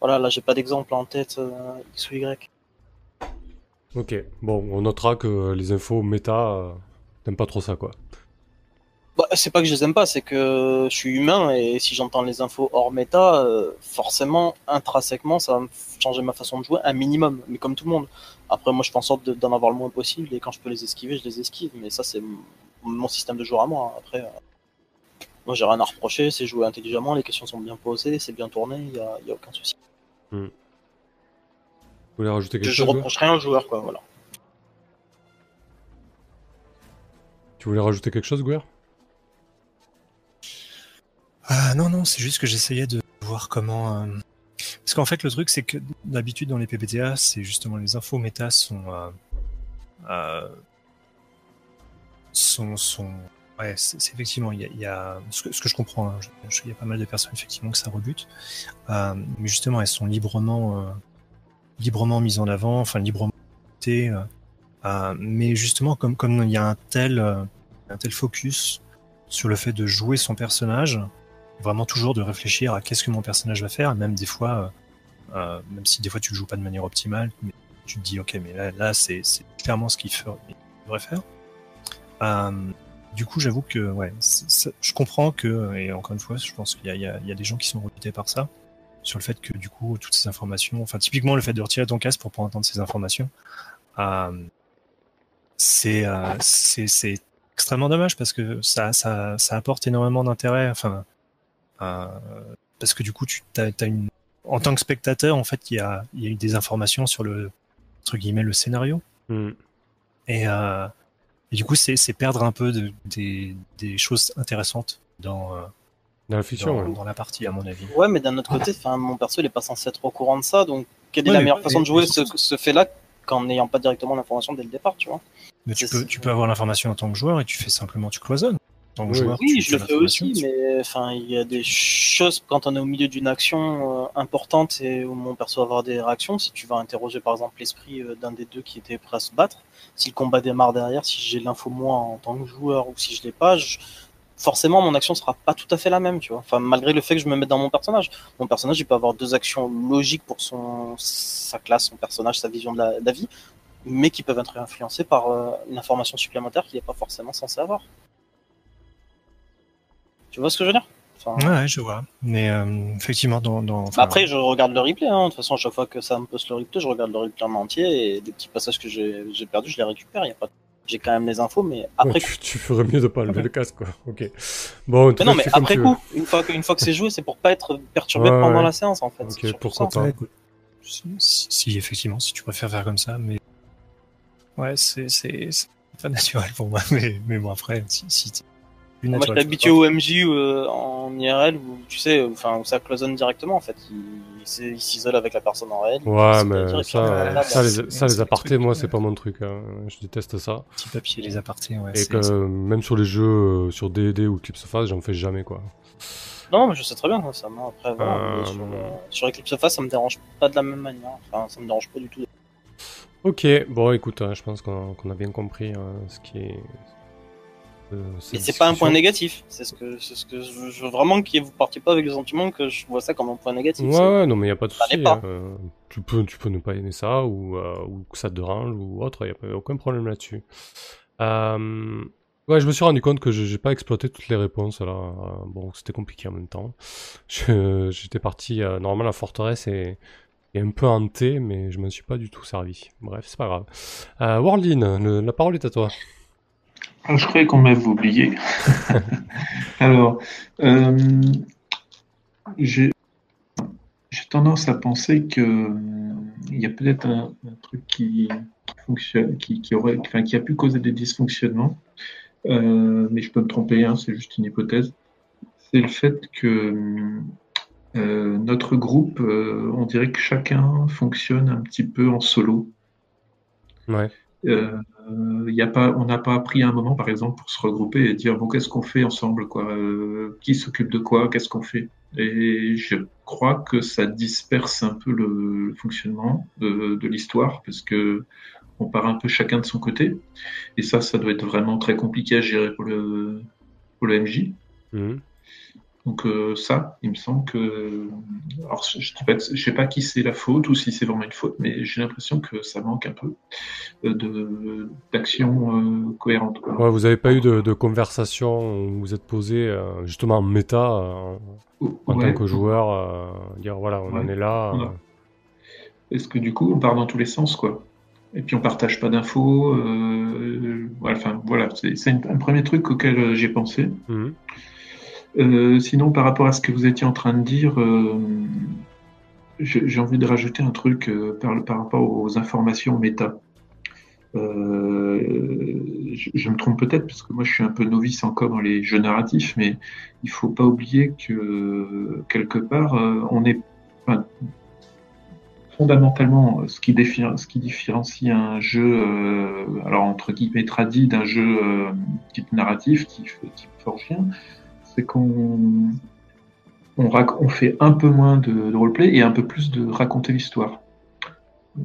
Voilà, là j'ai pas d'exemple en tête euh, X ou Y. Ok, bon, on notera que les infos méta, euh, t'aimes pas trop ça, quoi. Bah, c'est pas que je les aime pas, c'est que je suis humain et si j'entends les infos hors méta, euh, forcément, intrinsèquement, ça va changer ma façon de jouer un minimum, mais comme tout le monde. Après, moi je fais en sorte de- d'en avoir le moins possible et quand je peux les esquiver, je les esquive, mais ça c'est mon système de joueur à moi. Après, euh, moi j'ai rien à reprocher, c'est jouer intelligemment, les questions sont bien posées, c'est bien tourné, il y a, y a aucun souci. Vous voulez rajouter Je, quelque je chose ouais reproche rien au joueur, quoi, voilà. Tu voulais rajouter quelque chose, Gouer? Ah non, non, c'est juste que j'essayais de voir comment. euh, Parce qu'en fait, le truc, c'est que d'habitude dans les PPTA, c'est justement les infos méta sont. euh, euh, sont, sont... Ouais, c'est effectivement, il y a, y a- Ce, que, ce que je comprends, hein, il y a pas mal de personnes effectivement que ça rebute, Euh, mais justement, elles sont librement, euh, librement mises en avant, enfin librement. euh, euh, mais justement, comme comme il y a un tel, euh, un tel focus sur le fait de jouer son personnage, vraiment toujours de réfléchir à qu'est-ce que mon personnage va faire, même des fois, euh, même si des fois tu le joues pas de manière optimale, tu te dis ok, mais là, là c'est clairement ce qu'il devrait faire. Du coup, j'avoue que ouais, je comprends que, et encore une fois, je pense qu'il y a, y, y des gens qui sont rebutés par ça, sur le fait que du coup, toutes ces informations, enfin typiquement le fait de retirer ton casque pour pas entendre ces informations, euh, c'est euh, c'est extrêmement dommage parce que ça ça ça apporte énormément d'intérêt enfin euh, parce que du coup tu t'as une en tant que spectateur en fait il y a il y a eu des informations sur le entre guillemets le scénario Hmm. et, euh, et du coup c'est perdre un peu de, des des choses intéressantes dans euh, Dans la fiction, dans, ouais. dans la partie à mon avis. Ouais, mais d'un autre côté, mon perso, il est pas censé être au courant de ça, donc quelle est Ouais, la mais- meilleure façon de jouer ce, ce fait-là qu'en n'ayant pas directement l'information dès le départ, tu vois? Mais tu peux tu peux avoir l'information en tant que joueur et tu fais simplement tu cloisonnes Oui. joueur Oui, tu je le fais aussi, mais enfin, il y a des choses quand on est au milieu d'une action euh, importante et où mon perso va avoir des réactions. Si tu vas interroger par exemple l'esprit euh, d'un des deux qui était prêt à se battre, si le combat démarre derrière, si j'ai l'info moi en tant que joueur ou si je l'ai pas, je- forcément mon action sera pas tout à fait la même, tu vois. Enfin, malgré le fait que je me mette dans mon personnage, mon personnage il peut avoir deux actions logiques pour son sa classe, son personnage, sa vision de la, de la vie, mais qui peuvent être influencées par euh, une information supplémentaire qu'il n'est pas forcément censé avoir. Tu vois ce que je veux dire? Enfin, Ouais, ouais, je vois. Mais euh, effectivement, dans, dans enfin, Après, je regarde le replay. Hein. De toute façon, chaque fois que ça me poste le replay, je regarde le replay en entier et des petits passages que j'ai perdus, je les récupère. Y a pas... J'ai quand même les infos, mais après Ouais, tu, tu ferais mieux de pas lever le casque, quoi. Ok. Bon, Mais non, mais après coup, une fois que, une fois que c'est joué, c'est pour pas être perturbé Ouais, pendant ouais. la séance en fait. Ok, pourquoi pas. Si, effectivement, si tu préfères faire comme ça, mais ouais, c'est pas naturel pour moi. <laughs> Mais mais bon après, si si Moi, je suis habitué au MJ euh, en IRL où tu sais, enfin, où ça cloisonne directement en fait. Il, s'isole avec la personne en réel. Ouais, mais ça, les, ça, les apartés, truc, moi, euh, c'est pas mon truc. hein. Je déteste ça. Petit papier, les apartés, ouais. Et c'est- que même sur les jeux euh, sur D&D ou Eclipse Face, j'en fais jamais, quoi. Non, mais je sais très bien ça. Moi, après, voilà, Euh, sur, euh, sur Eclipse Face, ça me dérange pas de la même manière. Enfin, ça me dérange pas du tout. Ok, bon, écoute, hein, je pense qu'on a bien compris euh, ce qui est... euh, Et cette c'est pas un point négatif. C'est ce que, ce que je veux, je veux vraiment que vous partiez pas avec le sentiment que je vois ça comme un point négatif. Ouais, ouais, non, mais il a pas de souci. pas. euh, tu, peux, tu peux ne pas aimer ça ou, euh, ou que ça te dérange ou autre, n'y a aucun problème là-dessus. Euh, ouais, je me suis rendu compte que j'ai pas exploité toutes les réponses là. Bon, c'était compliqué en même temps. J'étais parti, normalement la forteresse est, est un peu hantée, mais je m'en suis pas du tout servi. Bref, c'est pas grave. Euh, Warlin, le- la parole est à toi. Je croyais qu'on m'avait oublié. <laughs> Alors, euh, j'ai tendance à penser que euh, il y a peut-être un, un truc qui fonctionne, qui, qui aurait, enfin, qui a pu causer des dysfonctionnements, Euh, mais je peux me tromper, hein, c'est juste une hypothèse. C'est le fait que euh, notre groupe, on dirait que chacun fonctionne un petit peu en solo. Ouais. Euh, y a pas, on n'a pas appris un moment, par exemple, pour se regrouper et dire bon, qu'est-ce qu'on fait ensemble, quoi? Euh, Qui s'occupe de quoi? Qu'est-ce qu'on fait? Et je crois que ça disperse un peu le, fonctionnement de, l'histoire parce que on part un peu chacun de son côté. Et ça, ça doit être vraiment très compliqué à gérer pour le, pour MJ. Mhm. Donc euh, ça, il me semble que, alors je je sais pas qui c'est la faute ou si c'est vraiment une faute, mais j'ai l'impression que ça manque un peu euh, de d'action euh, cohérente. quoi. Ouais, vous avez pas eu de, de conversation où vous êtes posé euh, justement en méta en Ouais. tant que joueur, dire voilà, on en est là. Est-ce que du coup, on part dans tous les sens, quoi? Et puis on partage pas d'infos. Euh, voilà, enfin voilà, c'est un premier truc auquel j'ai pensé. mhm. Euh, sinon, par rapport à ce que vous étiez en train de dire, euh, j'ai envie de rajouter un truc euh, par, rapport aux informations méta. Je, me trompe peut-être parce que moi je suis un peu novice encore dans les jeux narratifs, mais il faut pas oublier que quelque part on est fondamentalement ce qui, différencie un jeu, alors entre guillemets tradit d'un jeu type narratif, type, type forgien, c'est qu'on on, fait un peu moins de, roleplay et un peu plus de raconter l'histoire,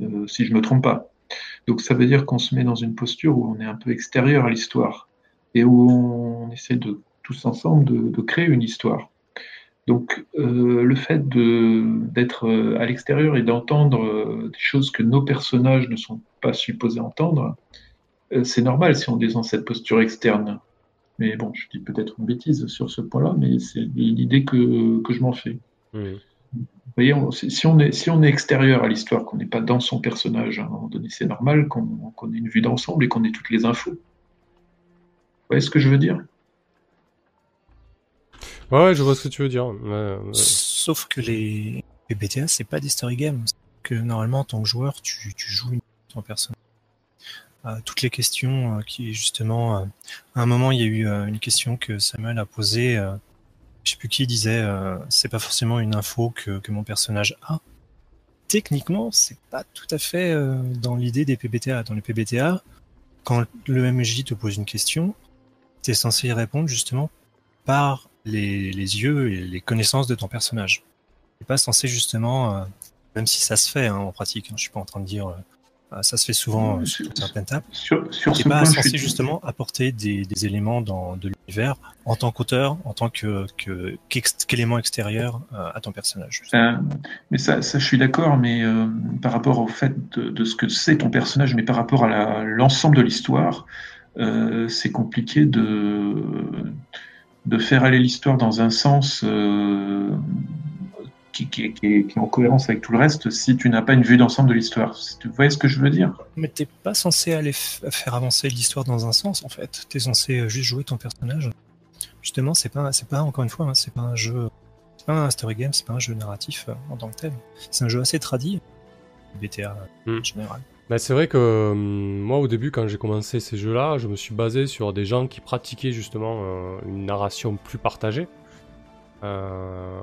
euh, si je me trompe pas. Donc ça veut dire qu'on se met dans une posture où on est un peu extérieur à l'histoire et où on essaie de tous ensemble de, créer une histoire. Donc euh, le fait d'être euh, à l'extérieur et d'entendre des choses que nos personnages ne sont pas supposés entendre, c'est normal si on est dans cette posture externe. Mais bon, je dis peut-être une bêtise sur ce point-là, mais c'est l'idée que, que je m'en fais. Vous voyez, on- si on est, si on est extérieur à l'histoire, qu'on n'est pas dans son personnage, à un moment donné, c'est normal qu'on qu'on ait une vue d'ensemble et qu'on ait toutes les infos. Vous voyez ce que je veux dire? Ouais, ouais, je vois ce que tu veux dire. Ouais, ouais. Sauf que les PBTA, c'est pas des story games. Que normalement, en tant que joueur, tu, tu joues une ton personnage. Euh, toutes les questions euh, qui, justement, euh, à un moment, il y a eu une question que Samuel a posée. je sais plus qui disait, c'est pas forcément une info que, que mon personnage a. Techniquement, c'est pas tout à fait dans l'idée des PBTA. Dans les PBTA, quand le MJ te pose une question, tu es censé y répondre justement par les, les yeux et les connaissances de ton personnage. Tu pas censé justement, euh, même si ça se fait hein, en pratique, hein, je suis pas en train de dire euh, ça se fait souvent euh, sur certaines tables, Sur, sur ce pas point, je censé suis- justement apporter des, des éléments dans, de l'univers en tant qu'auteur, en tant que qu'élément extérieur euh, à ton personnage. Euh, mais ça, ça, je suis d'accord, mais euh, par rapport au fait de, de ce que c'est ton personnage, mais par rapport à la- l'ensemble de l'histoire, euh, c'est compliqué de, de faire aller l'histoire dans un sens euh, qui, qui- qui est, qui est en cohérence avec tout le reste si tu n'as pas une vue d'ensemble de l'histoire. Vous voyez ce que je veux dire Mais t'es pas censé aller faire avancer l'histoire dans un sens en fait. T'es censé euh, juste jouer ton personnage. Justement, c'est pas, c'est pas encore une fois, hein, c'est pas un jeu, c'est pas un story game, c'est pas un jeu narratif euh, en tant que tel. C'est un jeu assez tradit, BTA Hmm. en général. Bah, c'est vrai que moi au début quand j'ai commencé ces jeux-là, je me suis basé sur des gens qui pratiquaient justement euh, une narration plus partagée. Euh,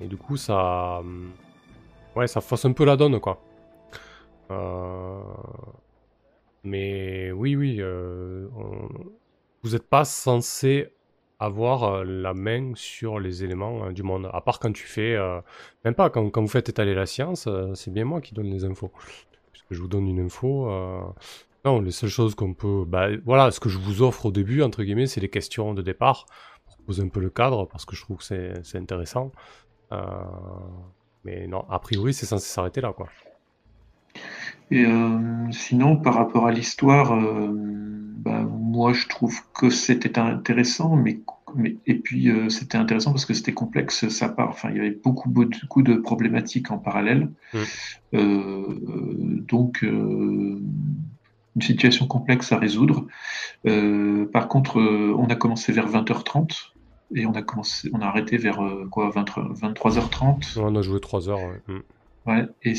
et du coup ça... hum, Ouais, ça fausse un peu la donne quoi. Euh, Mais oui, oui, euh, vous n'êtes pas censé avoir euh, la main sur les éléments euh, du monde. À part quand tu fais... euh, Même pas, quand, quand vous faites étaler la science, euh, c'est bien moi qui donne les infos. Puisque je vous donne une info... euh, Non, les seules choses qu'on peut... Bah, voilà, ce que je vous offre au début, entre guillemets, c'est les questions de départ, poser un peu le cadre, parce que je trouve que c'est intéressant. Euh, Mais non, a priori, c'est censé s'arrêter là, quoi. Et euh, sinon, par rapport à l'histoire, euh, bah, moi je trouve que c'était intéressant, mais, mais et puis euh, c'était intéressant parce que c'était complexe, ça part, enfin il y avait beaucoup beaucoup de problématiques en parallèle, Mm. Donc une situation complexe à résoudre. Euh, par contre, euh, on a commencé vers 20h30 et on a commencé, on a arrêté vers euh, quoi, 20 23h30. On a joué 3 heures, ouais. Mm. Ouais, et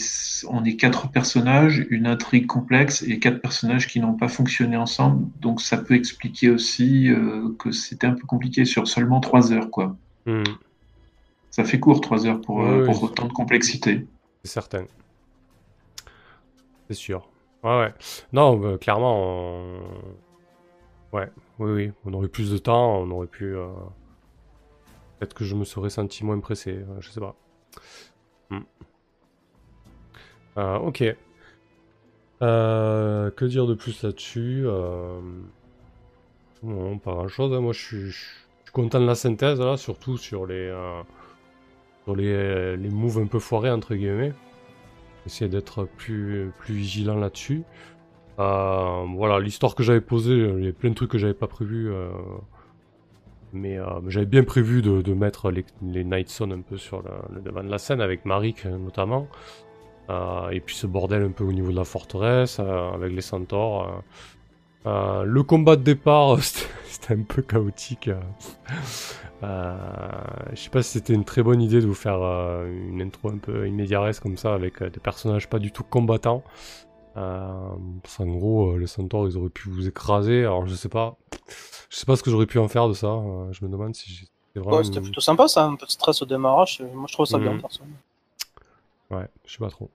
on est quatre personnages, une intrigue complexe et quatre personnages qui n'ont pas fonctionné ensemble. Donc ça peut expliquer aussi euh, que c'était un peu compliqué sur seulement trois heures, quoi. Mm. Ça fait court trois heures pour, euh, pour autant de complexité. C'est certain. C'est sûr. Ouais, ouais. Non, bah, clairement, on... ouais, oui, oui. On aurait plus de temps, on aurait pu. euh, Que je me serais senti moins pressé, euh, je sais pas. Hmm. Euh, ok. Euh, que dire de plus là-dessus euh... Pas grand-chose. hein. Moi, je suis, content de la synthèse, là, surtout sur les, sur les, les moves un peu foirés, entre guillemets essayer d'être plus, plus vigilant là-dessus. Voilà, l'histoire que j'avais posée, il y a plein de trucs que j'avais pas prévu. Mais euh, j'avais bien prévu de, mettre les, les Night Zone un peu sur le, devant de la scène, avec Marik euh, notamment. Euh, et puis ce bordel un peu au niveau de la forteresse, avec les centaures. le combat de départ, <laughs> c'était un peu chaotique. je sais pas si c'était une très bonne idée de vous faire une intro un peu immédiareste comme ça avec des personnages pas du tout combattants. Euh, qu'en gros, les centaures ils auraient pu vous écraser. Alors je sais pas, je sais pas ce que j'aurais pu en faire de ça. euh, je me demande si c'était vraiment. Ouais, c'était plutôt sympa ça, un peu de stress au démarrage. euh, Moi je trouve ça bien Mhm. personnellement. Ouais, je sais pas trop.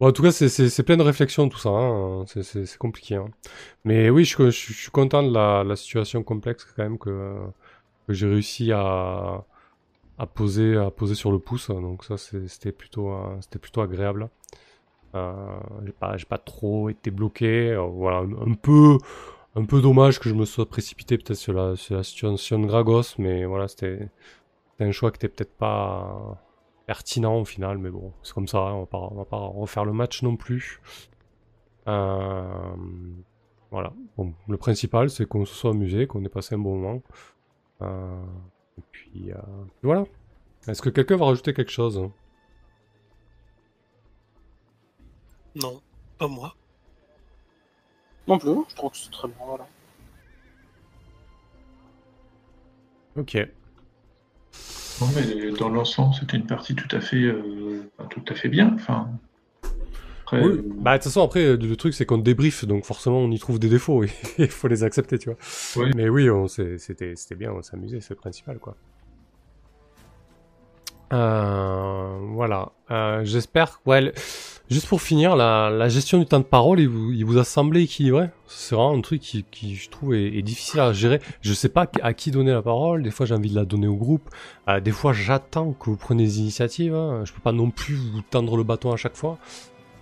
Bon, en tout cas, c'est- plein de réflexions tout ça. hein, C'est compliqué. hein. Mais oui, je, je- je suis content de la, la situation complexe quand même que, que j'ai réussi à, à poser à poser sur le pouce. Donc ça, c'était plutôt euh, c'était plutôt agréable. Euh, j'ai pas j'ai pas trop été bloqué. Euh, voilà, un, un peu un peu dommage que je me sois précipité peut-être sur la situation de Gragos, mais voilà, c'était un choix qui était peut-être pas pertinent au final, mais bon, c'est comme ça, on va pas, va pas refaire le match non plus. Euh, voilà. Bon, le principal, c'est qu'on se soit amusé, qu'on ait passé un bon moment. Euh, et puis, euh, voilà. Est-ce que quelqu'un va rajouter quelque chose hein? Non, pas moi. Non plus, je trouve que c'est très bien. Voilà. Ok. Non, mais dans l'ensemble, c'était une partie tout à fait, euh, pas tout à fait bien. Enfin, après, Oui. euh, Bah, de toute façon, après, le truc, c'est qu'on débrief, donc forcément, on y trouve des défauts, et <laughs> il faut les accepter, tu vois. Oui. Mais oui, c'était c'était bien, on amusé, c'est le principal, quoi. Euh, voilà. Euh, J'espère. Ouais, le- juste pour finir, la, la gestion du temps de parole, il vous, il vous a semblé équilibré? C'est vraiment un truc qui, qui je trouve, est, est difficile à gérer. Je sais pas à qui donner la parole. Des fois, j'ai envie de la donner au groupe. Euh, des fois, j'attends que vous preniez des initiatives. hein. Je peux pas non plus vous tendre le bâton à chaque fois.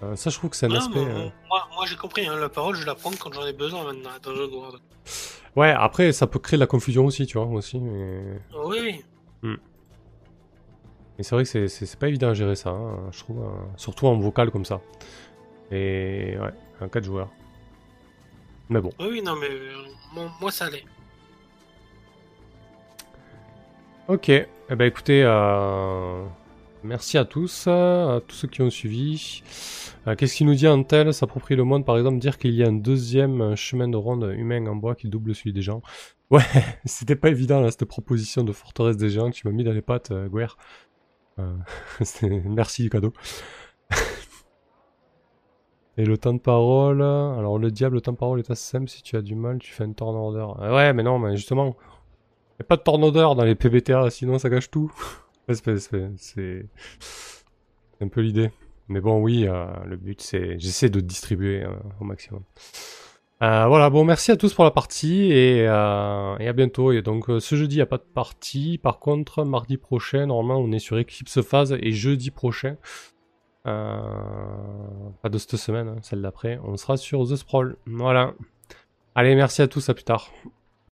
Euh, ça, je trouve que c'est un aspect. euh, Moi, moi j'ai compris, hein, la parole, je la prends quand j'en ai besoin maintenant dans World. Ouais, après, ça peut créer de la confusion aussi, tu vois, aussi. Mais, Oui, oui. Mais c'est vrai que c'est- pas évident à gérer ça, hein, je trouve. hein, surtout en vocal comme ça. Et ouais, un 4 joueurs. Mais bon. Oui, non, mais euh, moi, ça allait. Ok, eh ben écoutez, euh, merci à tous, à tous ceux qui ont suivi. Euh, Qu'est-ce qu'il nous dit Antel s'approprie le monde, par exemple, dire qu'il y a un deuxième chemin de ronde humain en bois qui double celui des gens. Ouais, <laughs> c'était pas évident là, cette proposition de forteresse des géants que tu m'as mis dans les pattes, Guerre. Euh, <laughs> merci du cadeau. <laughs> Et le temps de parole, alors le diable, le temps de parole est assez simple, si tu as du mal, tu fais un turn order. Ah ouais, mais non, mais justement, y a pas de turn order dans les PBTA, sinon ça gâche tout. <laughs> C'est- un peu l'idée. Mais bon, oui, euh, le but c'est, j'essaie de distribuer euh, au maximum. Euh, voilà, bon, merci à tous pour la partie et, euh, à bientôt. Et donc, euh, ce jeudi, il n'y a pas de partie. Par contre, mardi prochain, normalement, on est sur Eclipse Phase et jeudi prochain, pas de cette semaine, hein, celle d'après, on sera sur The Sprawl. Voilà. Allez, merci à tous, à plus tard.